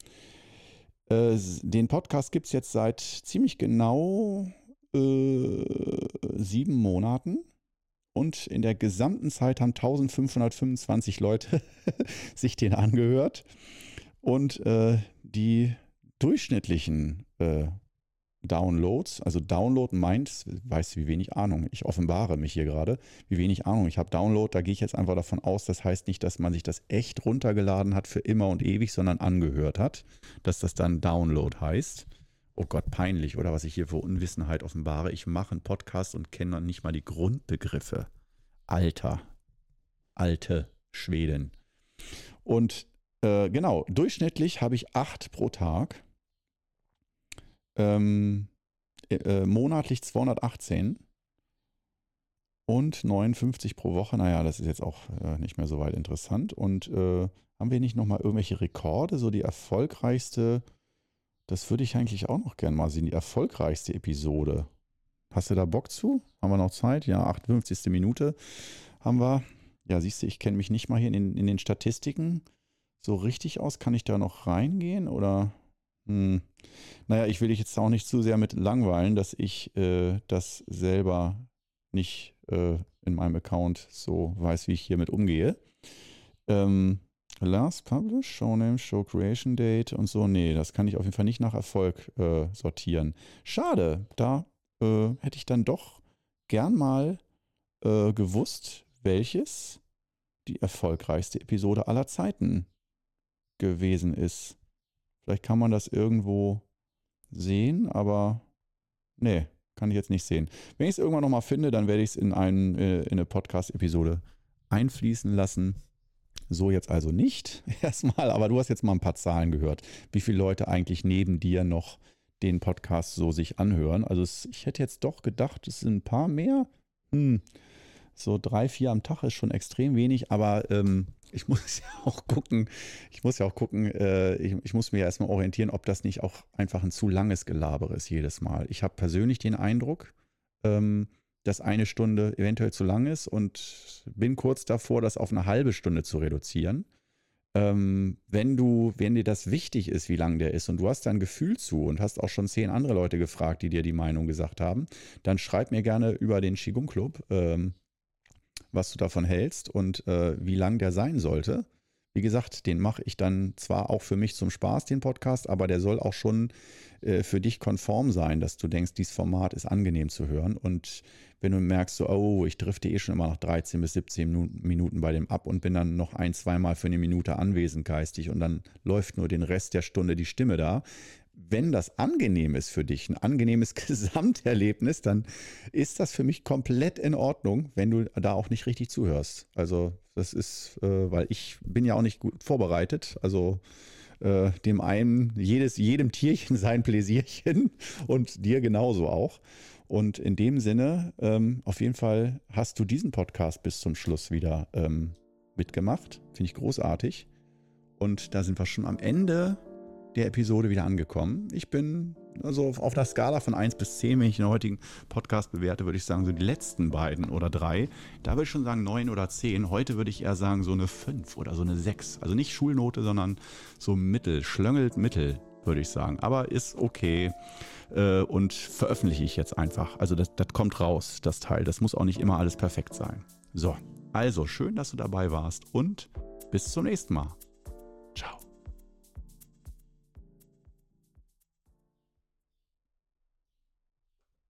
S1: Äh, den Podcast gibt es jetzt seit ziemlich genau äh, sieben Monaten. Und in der gesamten Zeit haben 1525 Leute [LAUGHS] sich den angehört. Und äh, die durchschnittlichen äh, Downloads, also Download meint, weißt du, wie wenig Ahnung, ich offenbare mich hier gerade, wie wenig Ahnung ich habe. Download, da gehe ich jetzt einfach davon aus, das heißt nicht, dass man sich das echt runtergeladen hat für immer und ewig, sondern angehört hat, dass das dann Download heißt. Oh Gott, peinlich, oder was ich hier für Unwissenheit offenbare. Ich mache einen Podcast und kenne noch nicht mal die Grundbegriffe. Alter, alte Schweden. Und äh, genau, durchschnittlich habe ich acht pro Tag. Ähm, äh, äh monatlich 218 und 59 pro Woche. Naja, das ist jetzt auch äh, nicht mehr so weit interessant. Und äh, haben wir nicht nochmal irgendwelche Rekorde? So die erfolgreichste, das würde ich eigentlich auch noch gerne mal sehen, die erfolgreichste Episode. Hast du da Bock zu? Haben wir noch Zeit? Ja, 58. Minute haben wir. Ja, siehst du, ich kenne mich nicht mal hier in, in den Statistiken so richtig aus? Kann ich da noch reingehen oder? Hm. Naja, ich will dich jetzt auch nicht zu sehr mit langweilen, dass ich äh, das selber nicht äh, in meinem Account so weiß, wie ich hiermit umgehe. Ähm, last Publish, Show Name, Show Creation Date und so. Nee, das kann ich auf jeden Fall nicht nach Erfolg äh, sortieren. Schade, da äh, hätte ich dann doch gern mal äh, gewusst, welches die erfolgreichste Episode aller Zeiten gewesen ist. Vielleicht kann man das irgendwo sehen, aber nee, kann ich jetzt nicht sehen. Wenn ich es irgendwann nochmal finde, dann werde ich es in, äh, in eine Podcast-Episode einfließen lassen. So jetzt also nicht [LAUGHS] erstmal, aber du hast jetzt mal ein paar Zahlen gehört, wie viele Leute eigentlich neben dir noch den Podcast so sich anhören. Also es, ich hätte jetzt doch gedacht, es sind ein paar mehr. Hm, so drei, vier am Tag ist schon extrem wenig, aber ähm, ich muss [LAUGHS] ja auch gucken, ich muss ja auch gucken, äh, ich, ich, muss mir ja erstmal orientieren, ob das nicht auch einfach ein zu langes Gelaber ist jedes Mal. Ich habe persönlich den Eindruck, ähm, dass eine Stunde eventuell zu lang ist und bin kurz davor, das auf eine halbe Stunde zu reduzieren. Ähm, wenn du, wenn dir das wichtig ist, wie lang der ist und du hast da ein Gefühl zu und hast auch schon zehn andere Leute gefragt, die dir die Meinung gesagt haben, dann schreib mir gerne über den Qigong Club. Ähm, was du davon hältst und äh, wie lang der sein sollte. Wie gesagt, den mache ich dann zwar auch für mich zum Spaß, den Podcast, aber der soll auch schon äh, für dich konform sein, dass du denkst, dieses Format ist angenehm zu hören. Und wenn du merkst, so, oh, ich drifte eh schon immer nach 13 bis 17 Minuten bei dem ab und bin dann noch ein, zweimal für eine Minute anwesend geistig und dann läuft nur den Rest der Stunde die Stimme da, wenn das angenehm ist für dich, ein angenehmes [LAUGHS] Gesamterlebnis, dann ist das für mich komplett in Ordnung, wenn du da auch nicht richtig zuhörst. Also das ist, äh, weil ich bin ja auch nicht gut vorbereitet. Also äh, dem einen, jedes, jedem Tierchen [LAUGHS] sein Pläsierchen und dir genauso auch. Und in dem Sinne, ähm, auf jeden Fall hast du diesen Podcast bis zum Schluss wieder ähm, mitgemacht. Finde ich großartig. Und da sind wir schon am Ende der Episode wieder angekommen. Ich bin also auf der Skala von 1 bis 10, wenn ich den heutigen Podcast bewerte, würde ich sagen, so die letzten beiden oder drei. Da würde ich schon sagen 9 oder 10. Heute würde ich eher sagen so eine 5 oder so eine 6. Also nicht Schulnote, sondern so mittel, schlöngelt mittel, würde ich sagen. Aber ist okay äh, und veröffentliche ich jetzt einfach. Also das, das kommt raus, das Teil. Das muss auch nicht immer alles perfekt sein. So, also schön, dass du dabei warst und bis zum nächsten Mal. Ciao.